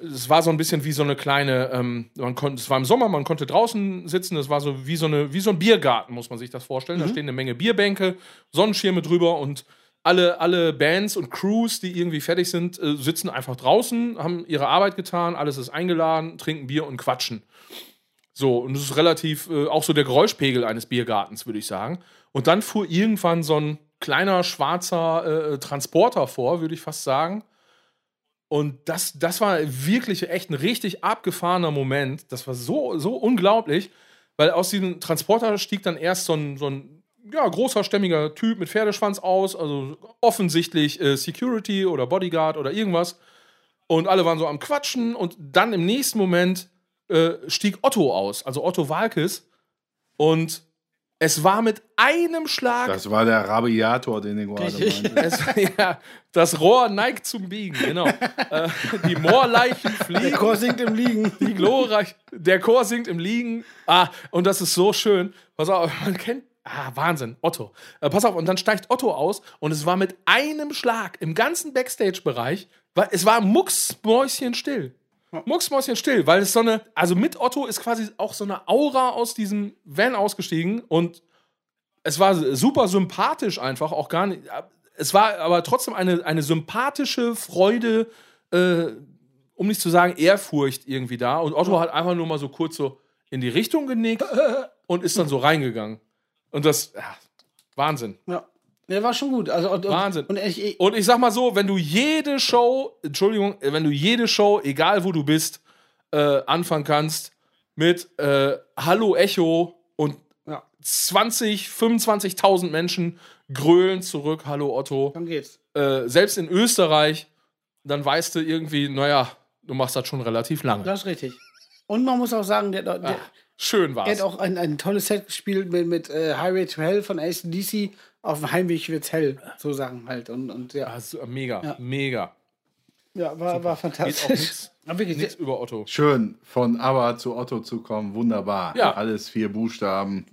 es war so ein bisschen wie so eine kleine, ähm, man konnte, es war im Sommer, man konnte draußen sitzen, das war so wie so eine, wie so ein Biergarten, muss man sich das vorstellen. Da stehen eine Menge Bierbänke, Sonnenschirme drüber und alle, alle Bands und Crews, die irgendwie fertig sind, äh, sitzen einfach draußen, haben ihre Arbeit getan, alles ist eingeladen, trinken Bier und quatschen. So, und das ist relativ äh, auch so der Geräuschpegel eines Biergartens, würde ich sagen. Und dann fuhr irgendwann so ein kleiner schwarzer äh, Transporter vor, würde ich fast sagen. Und das, das war wirklich echt ein richtig abgefahrener Moment. Das war so, so unglaublich, weil aus diesem Transporter stieg dann erst so ein, so ein ja, großer, stämmiger Typ mit Pferdeschwanz aus, also offensichtlich äh, Security oder Bodyguard oder irgendwas. Und alle waren so am Quatschen und dann im nächsten Moment äh, stieg Otto aus, also Otto Walkes. Und es war mit einem Schlag Das war der Rabiator, den ich gerade meinte. ja, das Rohr neigt zum Biegen, genau. äh, die Moorleichen Der fliegen, Chor singt im Liegen. die glorreich, der Chor singt im Liegen. Ah, und das ist so schön. Pass auf, man kennt, ah, Wahnsinn, Otto. Äh, pass auf, und dann steigt Otto aus und es war mit einem Schlag im ganzen Backstage-Bereich, es war mucksmäuschen still. Mucksmäuschen still, weil es so eine, also mit Otto ist quasi auch so eine Aura aus diesem Van ausgestiegen und es war super sympathisch einfach, auch gar nicht. Es war aber trotzdem eine, eine sympathische Freude, äh, um nicht zu sagen Ehrfurcht irgendwie da. Und Otto hat einfach nur mal so kurz so in die Richtung genickt und ist dann so reingegangen. Und das, ja, Wahnsinn. Ja. Der war schon gut. Also, und, Wahnsinn. Und ich, ich, Und ich sag mal so, wenn du jede Show, Entschuldigung, wenn du jede Show, egal wo du bist, äh, anfangen kannst mit äh, Hallo Echo und Ja. 20, 25.000 Menschen grölen zurück, Hallo Otto. dann geht's. Äh, selbst in Österreich, dann weißt du irgendwie, naja, du machst das schon relativ lange. Das ist richtig. Und man muss auch sagen, der, der, Schön er war's. hat auch ein, ein tolles Set gespielt mit, mit äh, Highway to Hell von ACDC. Auf dem Heimweg wird's hell, so Sachen halt. Und, und ja, Also, mega, Ja. mega. ja war, war fantastisch. nichts Aber über Otto. Schön, von ABBA zu Otto zu kommen, wunderbar. Ja. Alles vier Buchstaben.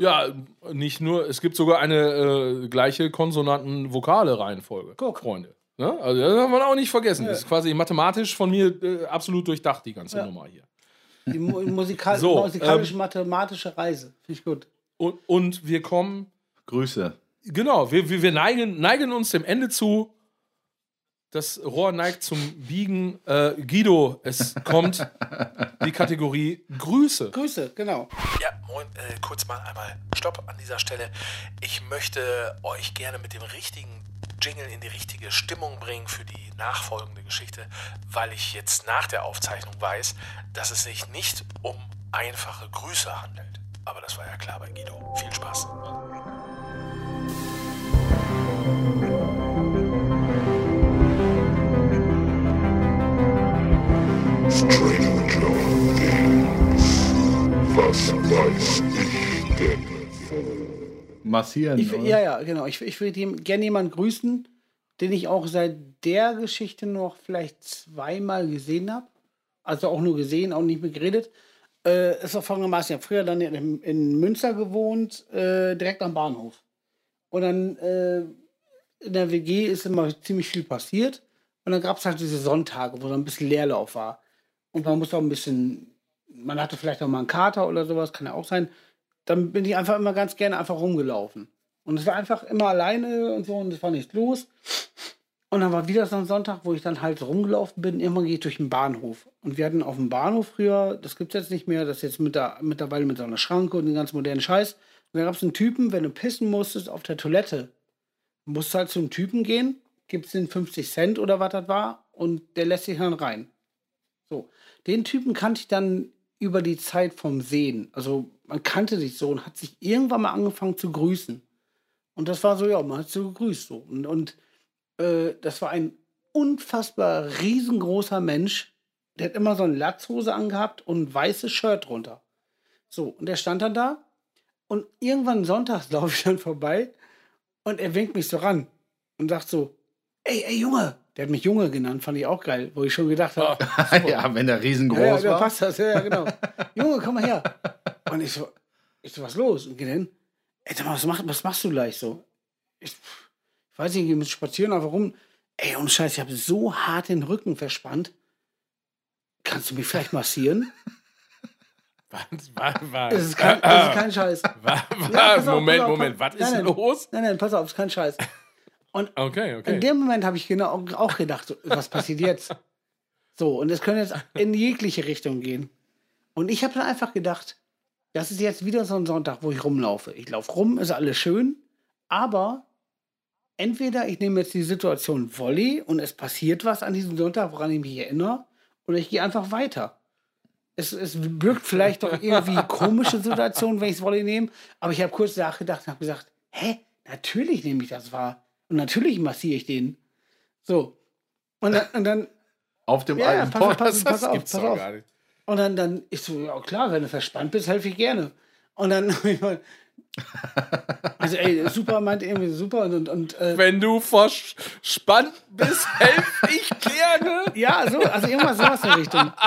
Ja, nicht nur, es gibt sogar eine äh, gleiche Konsonanten-Vokale-Reihenfolge, Guck. Freunde. Ne? Also das darf man auch nicht vergessen. Das ist quasi mathematisch von mir äh, absolut durchdacht, die ganze Nummer hier. Die mu musikal So, musikalisch-mathematische Reise. Finde ich gut. Und, und wir kommen, Grüße. genau, wir, wir, wir neigen, neigen uns dem Ende zu. Das Rohr neigt zum Biegen. Äh, Guido, es kommt die Kategorie Grüße. Grüße, genau. Ja, moin, äh, kurz mal einmal Stopp an dieser Stelle. Ich möchte euch gerne mit dem richtigen Jingle in die richtige Stimmung bringen für die nachfolgende Geschichte, weil ich jetzt nach der Aufzeichnung weiß, dass es sich nicht um einfache Grüße handelt. Aber das war ja klar bei Guido. Viel Spaß. Stranger Things. Was weiß ich denn? Massieren. Ich, ja, ja, genau. Ich, ich würde gerne jemanden grüßen, den ich auch seit der Geschichte noch vielleicht zweimal gesehen habe. Also auch nur gesehen, auch nicht mehr geredet. Äh, ist auch folgendermaßen, ich habe früher dann in, in Münster gewohnt, äh, direkt am Bahnhof. Und dann äh, in der WG ist immer ziemlich viel passiert. Und dann gab es halt diese Sonntage, wo so ein bisschen Leerlauf war. Und man musste auch ein bisschen, man hatte vielleicht auch mal einen Kater oder sowas, kann ja auch sein. Dann bin ich einfach immer ganz gerne einfach rumgelaufen. Und es war einfach immer alleine und so und es war nichts los. Und dann war wieder so ein Sonntag, wo ich dann halt rumgelaufen bin. Irgendwann gehe ich durch den Bahnhof. Und wir hatten auf dem Bahnhof früher, das gibt es jetzt nicht mehr, das ist jetzt mit der, mittlerweile mit so einer Schranke und den ganz modernen Scheiß. Und da gab es einen Typen, wenn du pissen musstest auf der Toilette, musst du halt zum Typen gehen, gibst den 50 Cent oder was das war und der lässt dich dann rein. So. Den Typen kannte ich dann über die Zeit vom Sehen. Also man kannte sich so und hat sich irgendwann mal angefangen zu grüßen. Und das war so, ja, man hat so gegrüßt so. Und, und äh, das war ein unfassbar riesengroßer Mensch. Der hat immer so eine Latzhose angehabt und ein weißes Shirt drunter. So, und der stand dann da. Und irgendwann sonntags laufe ich dann vorbei und er winkt mich so ran und sagt so, ey, ey, Junge. Der hat mich Junge genannt, fand ich auch geil, wo ich schon gedacht habe, ja, wenn der riesengroß ja, ja, da war. passt das, ja, ja, genau. Junge, komm mal her. Und ich so, ich so, was los? Und geh hin. Ey, mal, was, mach, was machst du gleich so? Ich, ich weiß nicht, ich mit spazieren einfach rum. Ey, und Scheiß, ich habe so hart den Rücken verspannt. Kannst du mich vielleicht massieren? Was, was, was, Es ist kein, es ist kein Scheiß. was, Ja, pass auf, Moment, auf, Moment, was nein, ist nein. los? Nein, nein, pass auf, es ist kein Scheiß. Okay, okay. In dem Moment habe ich genau auch gedacht, so, was passiert jetzt? So, und es könnte jetzt in jegliche Richtung gehen. Und ich habe dann einfach gedacht, das ist jetzt wieder so ein Sonntag, wo ich rumlaufe. Ich laufe rum, ist alles schön, aber entweder ich nehme jetzt die Situation Volley und es passiert was an diesem Sonntag, woran ich mich erinnere, oder ich gehe einfach weiter. Es, es birgt vielleicht doch irgendwie komische Situationen, wenn ich es Volley nehme, aber ich habe kurz nachgedacht und habe gesagt, hä, natürlich nehme ich das wahr. Und natürlich massiere ich den. So. Und dann, und dann Auf dem Ja, ja, alten pass- Pott. pass- das auf, gibt's pass auf. gar nicht. Und dann, dann ist so, ja klar, wenn du verspannt bist, helfe ich gerne. Und dann, also ey, super meinte irgendwie super und, und, und äh, Wenn du verspannt bist, helfe ich gerne. ja, so, also irgendwas sowas in Richtung.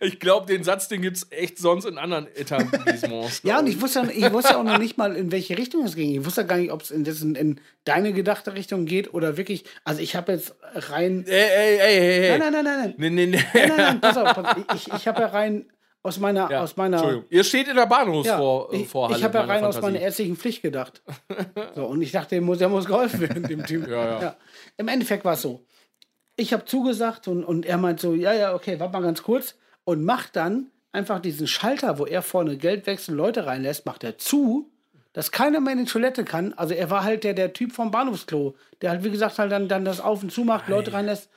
Ich glaube, den Satz, den gibt es echt sonst in anderen Etablissements. Ja, und ich wusste, ich wusste auch noch nicht mal, in welche Richtung es ging. Ich wusste gar nicht, ob es in, in deine gedachte Richtung geht oder wirklich, also ich habe jetzt rein, Ey, ey, ey, ey, ey. nein, nein, nein, nein, Nee, nee, nee. nein, nein, nein, pass auf, pass, ich, ich habe ja rein aus meiner, Ja, aus meiner, Entschuldigung. Ihr steht in der Ja, Bahnhofsvorhalle. ich, ich habe ja rein aus meiner ärztlichen Pflicht gedacht. So, und ich dachte, dem muss, der muss geholfen werden, dem Typ. Ja, ja. Im Endeffekt war es so. Ich habe zugesagt und, und er meint so, ja, ja, okay, warte mal ganz kurz. Und macht dann einfach diesen Schalter, wo er vorne Geld wechseln, Leute reinlässt, macht er zu, dass keiner mehr in die Toilette kann. Also er war halt der, der Typ vom Bahnhofsklo, der halt, wie gesagt, halt dann, dann das auf und zu macht, Leute reinlässt.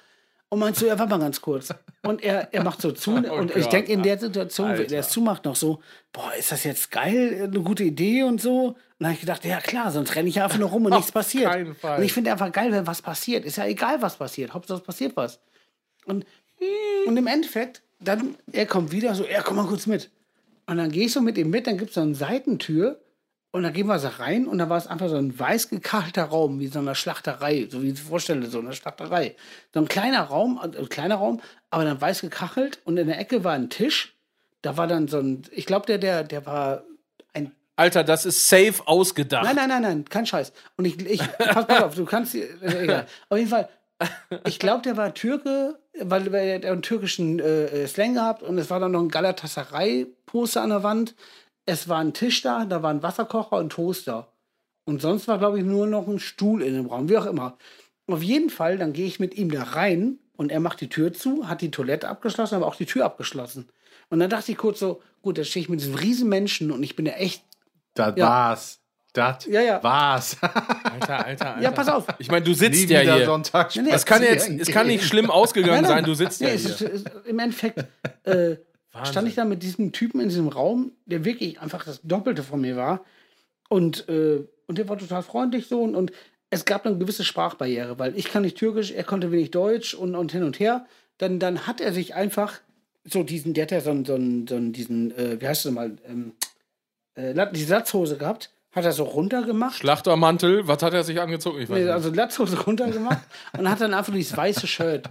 Und meint so, ja, warte mal ganz kurz. Und er, er macht so zu. und ich Gott, denke, in der Situation, Alter. wenn er es zumacht, noch so, boah, ist das jetzt geil, eine gute Idee und so. Und dann habe ich gedacht, ja klar, sonst renne ich ja einfach nur rum und nichts passiert. keinen Fall. Und ich finde einfach geil, wenn was passiert. Ist ja egal, was passiert. Hauptsache es passiert was. Und, und im Endeffekt dann, er kommt wieder so, ja, komm mal kurz mit. Und dann gehe ich so mit ihm mit, dann gibt es so eine Seitentür und dann gehen wir so rein und da war es einfach so ein weiß gekachelter Raum, wie so eine Schlachterei, so wie ich es vorstelle, so eine Schlachterei. So ein kleiner Raum, also ein kleiner Raum, aber dann weiß gekachelt und in der Ecke war ein Tisch. Da war dann so ein, ich glaube, der, der, der war ein Alter, das ist safe ausgedacht. Nein, nein, nein, nein, kein Scheiß. Und ich, ich pass, pass auf, du kannst, äh, egal. Auf jeden Fall, ich glaube, der war Türke, weil, weil er einen türkischen äh, Slang gehabt und es war dann noch ein Galatasaray-Poster an der Wand. Es war ein Tisch da, da war ein Wasserkocher und Toaster. Und sonst war, glaube ich, nur noch ein Stuhl in dem Raum, wie auch immer. Auf jeden Fall, dann gehe ich mit ihm da rein und er macht die Tür zu, hat die Toilette abgeschlossen, aber auch die Tür abgeschlossen. Und dann dachte ich kurz so, gut, da stehe ich mit diesem riesen Menschen und ich bin ja echt Das Ja. war's. Das Ja, ja. war's. Alter, Alter, Alter. Ja, pass auf. Ich meine, du Nie sitzt ja wieder hier. Sonntag Nee, nee, Es kann jetzt, es kann nicht schlimm ausgegangen Nein, nein. sein, du sitzt ja Nee, es hier. ist, es ist, Im Endeffekt äh, stand ich da mit diesem Typen in diesem Raum, der wirklich einfach das Doppelte von mir war. Und, äh, und der war total freundlich so. Und, und es gab eine gewisse Sprachbarriere, weil ich kann nicht Türkisch, er konnte wenig Deutsch und, und hin und her. Dann, dann hat er sich einfach so diesen, der hat ja so einen, so einen, so einen diesen, äh, wie heißt das mal, ähm, äh, die Latzhose gehabt, hat er so runtergemacht. Schlachtermantel, was hat er sich angezogen? Ich weiß Nee, nicht. also Latzhose runtergemacht und hat dann einfach dieses weiße Shirt.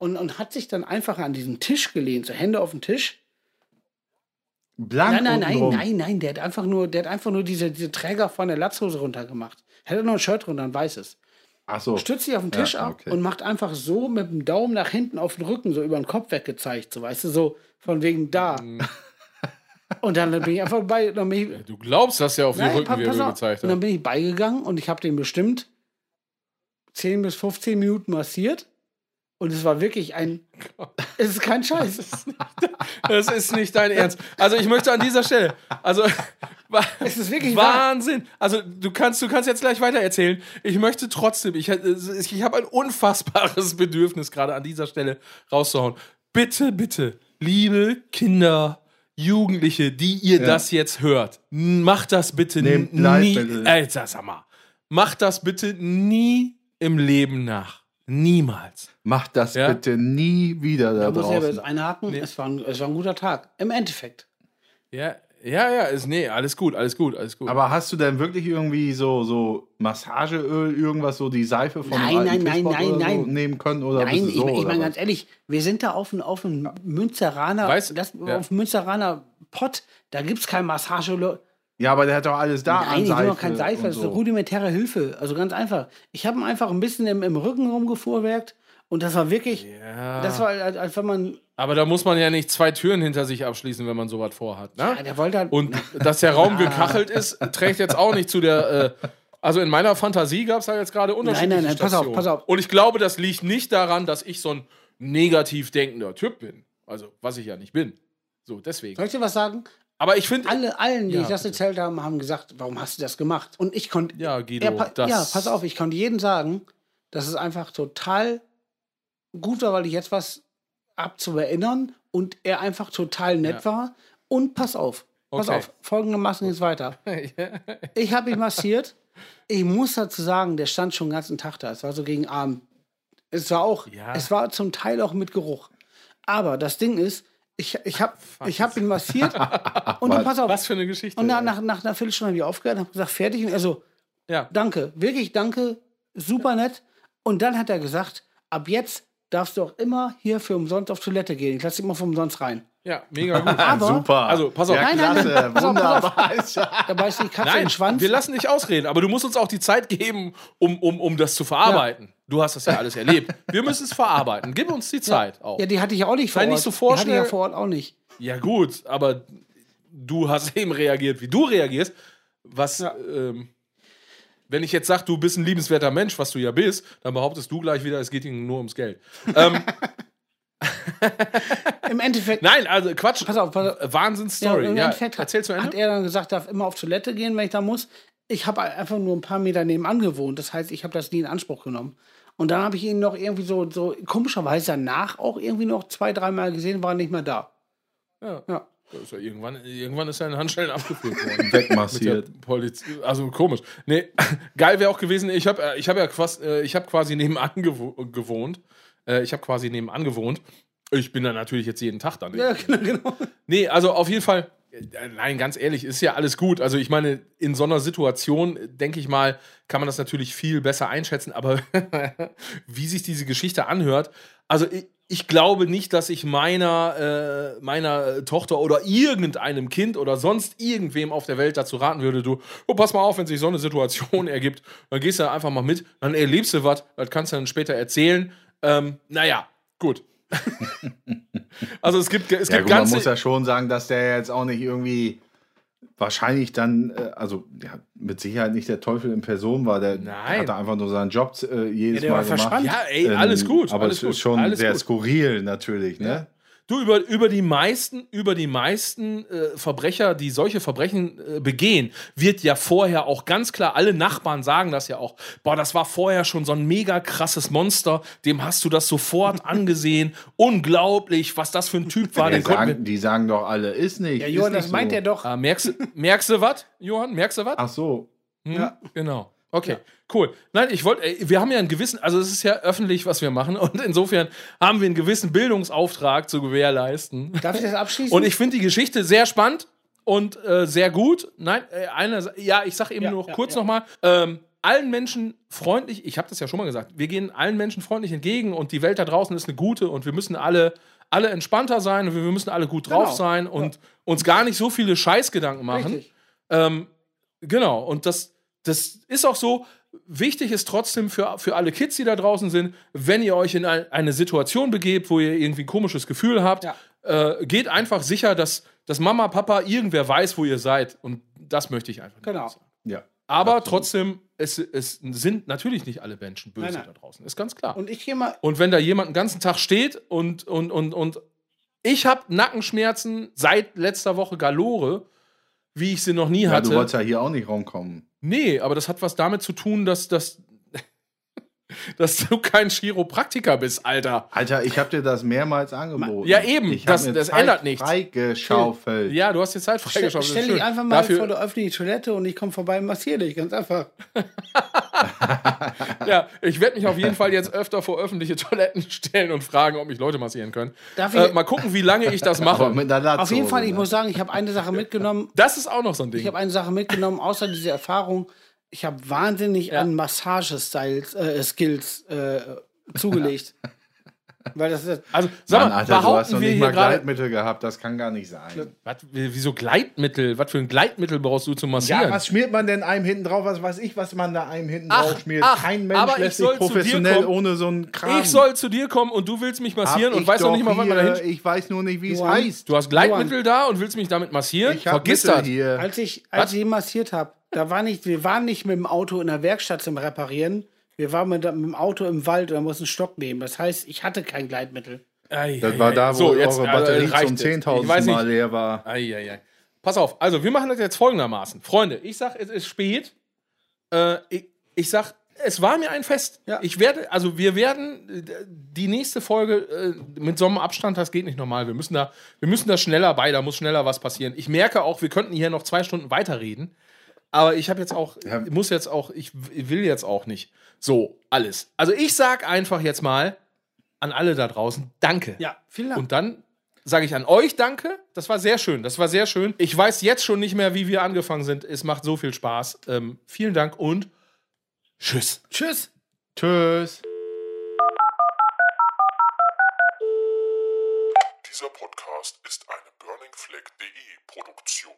Und, und hat sich dann einfach an diesen Tisch gelehnt, so Hände auf den Tisch. Blank Nein, nein, nein, untenrum. nein, nein, der hat einfach nur, der hat einfach nur diese, diese Träger von der Latzhose runtergemacht. Hätte noch ein Shirt runter, ein weißes. Ach so. Stützt sich auf den Tisch Ja, ab okay. und macht einfach so mit dem Daumen nach hinten auf den Rücken, so über den Kopf weggezeigt, so weißt du, so von wegen da. Mhm. Und dann bin ich einfach bei, ich, Du glaubst das ja auf die Nein, pa- Rückenwirbel gezeigt Und dann hat. bin ich beigegangen und ich habe den bestimmt 10 bis 15 Minuten massiert. Und es war wirklich ein. Es ist kein Scheiß. Das ist nicht dein Ernst. Also ich möchte an dieser Stelle, also Es ist wirklich wahr. Wahnsinn. Also du kannst, du kannst jetzt gleich weiter erzählen. Ich möchte trotzdem, ich, ich habe ein unfassbares Bedürfnis gerade an dieser Stelle rauszuhauen. Bitte, bitte, liebe Kinder, Jugendliche, die ihr Ja. das jetzt hört, macht das bitte Nehmt nie. Leid, bitte. Alter, sag mal, macht das bitte nie im Leben nach. Niemals. Macht das Ja? bitte nie wieder da Da muss ich aber jetzt draußen. einhaken. Es, war ein, es war ein guter Tag. Im Endeffekt. Ja, ja, ja, ist, nee, alles gut, alles gut, alles gut. Aber hast du denn wirklich irgendwie so, so Massageöl, irgendwas, so die Seife von Nein, nein, nein, nein, nein. So nehmen können? Oder Nein, ich, so, ich meine ganz ehrlich, wir sind da auf einem auf einem Münzeraner, Weißt- das, ja. auf dem Münzeraner Pott. Da gibt es kein Massage. Ja, aber der hat doch alles da Nein, ich will noch kein Seife, das ist eine rudimentäre Hilfe. Also ganz einfach. Ich habe ihn einfach ein bisschen im, im Rücken rumgefuhrwerkt und das war wirklich, ja. das war, als, als wenn man, Aber da muss man ja nicht zwei Türen hinter sich abschließen, wenn man sowas vorhat. Ne? ja, der wollte halt, Und dass der Raum gekachelt ist, trägt jetzt auch nicht zu der. Äh, also in meiner Fantasie gab es da jetzt gerade unterschiedliche Nein, nein, nein, pass auf, Stationen. pass auf. Und ich glaube, das liegt nicht daran, dass ich so ein negativ denkender Typ bin. Also, was ich ja nicht bin. So, deswegen. soll ich dir was sagen? Aber ich finde. Alle, allen, die Ja, ich das erzählt habe, haben gesagt, warum hast du das gemacht? Und ich konnte, Ja, Guido, ja, pa ja, pass auf, ich konnte jedem sagen, dass es einfach total gut war, weil ich jetzt was hab zu erinnern und er einfach total nett war. Und pass auf, pass Okay. auf, folgendermaßen geht's weiter. Ich habe ihn massiert. Ich muss dazu sagen, der stand schon den ganzen Tag da. Es war so gegen Abend. Es war auch, Ja. es war zum Teil auch mit Geruch. Aber das Ding ist, ich, ich habe ich hab ihn massiert und dann pass auf. Was für eine Geschichte. Und nach, ey. nach, nach einer Viertelstunde habe ich aufgehört und habe gesagt, fertig. Und er so, ja. danke, wirklich danke, super nett. Und dann hat er gesagt, ab jetzt darfst du auch immer hier für umsonst auf Toilette gehen. Ich lasse dich immer für umsonst rein. Ja, mega gut. Aber Super. Also, pass auf. Ja, Nein, nein, klasse. nein, pass auf, pass Wunderbar. Da beißt die Katze in Nein, den Schwanz. wir lassen dich ausreden, aber du musst uns auch die Zeit geben, um, um, um das zu verarbeiten. Du hast das ja alles erlebt. Wir müssen es verarbeiten. Gib uns die Zeit auch. ja, die hatte ich ja auch nicht vor Sei Ort. nicht so die hatte ich ja vor Ort auch nicht. Ja, gut, aber du hast eben reagiert, wie du reagierst. Was, Ja. ähm, wenn ich jetzt sage, du bist ein liebenswerter Mensch, was du ja bist, dann behauptest du gleich wieder, es geht ihnen nur ums Geld. ähm, Im Endeffekt, nein, also Quatsch. pass auf, pass auf. Wahnsinnsstory. im Ja, Endeffekt hat, erzähl zu Ende. hat er dann gesagt, darf immer auf Toilette gehen, wenn ich da muss. Ich habe einfach nur ein paar Meter nebenan gewohnt. Das heißt, ich habe das nie in Anspruch genommen. Und dann habe ich ihn noch irgendwie so, so komischerweise danach auch irgendwie noch zwei, dreimal gesehen, war nicht mehr da. ja. Ja. Ist ja irgendwann, irgendwann ist er in Handschellen abgeführt worden. Wegmassiert. also komisch. Nee, geil wäre auch gewesen, ich habe ich hab ja quasi, äh, ich hab quasi nebenan gewo gewohnt. Äh, ich habe quasi nebenan gewohnt. Ich bin da natürlich jetzt jeden Tag dann. Ja, genau, genau. Nee, also auf jeden Fall, äh, nein, ganz ehrlich, ist ja alles gut. Also ich meine, in so einer Situation, äh, denke ich mal, kann man das natürlich viel besser einschätzen, aber wie sich diese Geschichte anhört, also ich, ich glaube nicht, dass ich meiner, äh, meiner Tochter oder irgendeinem Kind oder sonst irgendwem auf der Welt dazu raten würde, du, oh, pass mal auf, wenn sich so eine Situation ergibt, dann gehst du einfach mal mit, dann erlebst du was, das kannst du dann später erzählen. Ähm, naja, gut. also es gibt, es Ja, gibt gut, man muss ja schon sagen, dass der jetzt auch nicht irgendwie wahrscheinlich dann, äh, also ja, mit Sicherheit nicht der Teufel in Person war. Der Nein. hat einfach nur seinen Job äh, jedes Ja, der Mal war gemacht. verspannt. ja, ey, Ähm, alles gut. Aber alles es gut, ist schon sehr gut. skurril natürlich, ne? Du, über, über die meisten, über die meisten äh, Verbrecher, die solche Verbrechen äh, begehen, wird ja vorher auch ganz klar, alle Nachbarn sagen das ja auch, boah, das war vorher schon so ein mega krasses Monster, dem hast du das sofort angesehen. Unglaublich, was das für ein Typ war. Den sagen, die sagen doch alle, ist nicht. Ja, ist Johann, nicht das meint so. er doch. Ah, merkst, du- merkst du was, Johann? Merkst du was? Ach so. Hm? Ja. Genau. Okay, cool. Nein, ich wollte, ey, wir haben ja einen gewissen, also es ist ja öffentlich, was wir machen und insofern haben wir einen gewissen Bildungsauftrag zu gewährleisten. Darf ich das abschließen? Und ich finde die Geschichte sehr spannend und äh, sehr gut. Nein, äh, eine, ja, ich sage eben Ja, nur noch ja, kurz ja. nochmal. Ähm, allen Menschen freundlich, ich habe das ja schon mal gesagt, wir gehen allen Menschen freundlich entgegen und die Welt da draußen ist eine gute und wir müssen alle, alle entspannter sein und wir wir müssen alle gut drauf Genau. sein und uns gar nicht so viele Scheißgedanken machen. Richtig. Ähm, genau, und das, das ist auch so. Wichtig ist trotzdem für, für alle Kids, die da draußen sind, wenn ihr euch in ein, eine Situation begebt, wo ihr irgendwie ein komisches Gefühl habt, Ja. äh, geht einfach sicher, dass, dass Mama, Papa, irgendwer weiß, wo ihr seid. Und das möchte ich einfach. Genau. sagen. Ja. Aber Absolut. trotzdem, es, es sind natürlich nicht alle Menschen böse Nein, nein. da draußen. Ist ganz klar. Und, Und ich gehe mal. wenn da jemand den ganzen Tag steht und, und, und, und ich habe Nackenschmerzen seit letzter Woche Galore, wie ich sie noch nie ja, hatte. du wolltest ja hier auch nicht rumkommen. Nee, aber das hat was damit zu tun, dass, dass, dass du kein Chiropraktiker bist, Alter. Alter, ich habe dir das mehrmals angeboten. Ja, eben, Ich das- mir das Zeit ändert nichts. Freigeschaufelt. Ja, du hast dir Zeit Stell, freigeschaut. stell dich einfach mal vor der öffentlichen Toilette und ich komme vorbei und massiere dich. Ganz einfach. Ja, ich werde mich auf jeden Fall jetzt öfter vor öffentliche Toiletten stellen und fragen, ob mich Leute massieren können. Darf ich- Äh, mal gucken, wie lange ich das mache. Auf jeden Fall, ich muss sagen, ich habe eine Sache mitgenommen. Das ist auch noch so ein Ich Ding. habe eine Sache mitgenommen, außer diese Erfahrung. Ich habe wahnsinnig Ja. an Massage-Styles, äh, Skills äh, zugelegt. Weil das ist, Also, sag Mann, mal, Alter, du hast behaupten noch wir nicht hier mal. Gleitmittel gehabt, das kann gar nicht sein. Was, wieso Gleitmittel? Was für ein Gleitmittel brauchst du zum Massieren? Ja, was schmiert man denn einem hinten drauf? Was weiß ich, was man da einem hinten Ach, drauf schmiert? ach, Kein Mensch aber ich lässt sich soll zu dir professionell kommen. ohne so einen Kram. ich soll zu dir kommen und du willst mich massieren und ich weißt noch nicht mal, was man da hier- hin. Ich weiß nur nicht, wie es Johann, heißt. Du hast Gleitmittel da und willst mich damit massieren? Ich hab Vergiss Mittel das. hier. als ich, als ich ihn massiert habe, da war nicht, wir waren nicht mit dem Auto in der Werkstatt zum Reparieren. Wir waren mit, mit dem Auto im Wald und da mussten einen Stock nehmen. Das heißt, ich hatte kein Gleitmittel. Ei, Das ei, war ei. da, wo So, jetzt, eure äh, Batterie zum. Ich 10.000 weiß Mal nicht. leer war. Ei, ei, ei. Pass auf, also wir machen das jetzt folgendermaßen. Freunde, ich sag, es ist spät. Äh, ich, ich sag, es war mir ein Fest. Ja. Ich werde, also wir werden äh, die nächste Folge äh, mit so einem Abstand, das geht nicht normal. Wir müssen da, wir müssen da schneller bei, da muss schneller was passieren. Ich merke auch, wir könnten hier noch zwei Stunden weiterreden. Aber ich habe jetzt auch, Ja. muss jetzt auch, ich will jetzt auch nicht. So, alles. Also ich sag einfach jetzt mal an alle da draußen, danke. Ja, vielen Dank. Und dann sage ich an euch Danke. Das war sehr schön. Das war sehr schön. Ich weiß jetzt schon nicht mehr, wie wir angefangen sind. Es macht so viel Spaß. Ähm, vielen Dank und tschüss. Tschüss. Tschüss. Dieser Podcast ist eine burningfleck.de Produktion.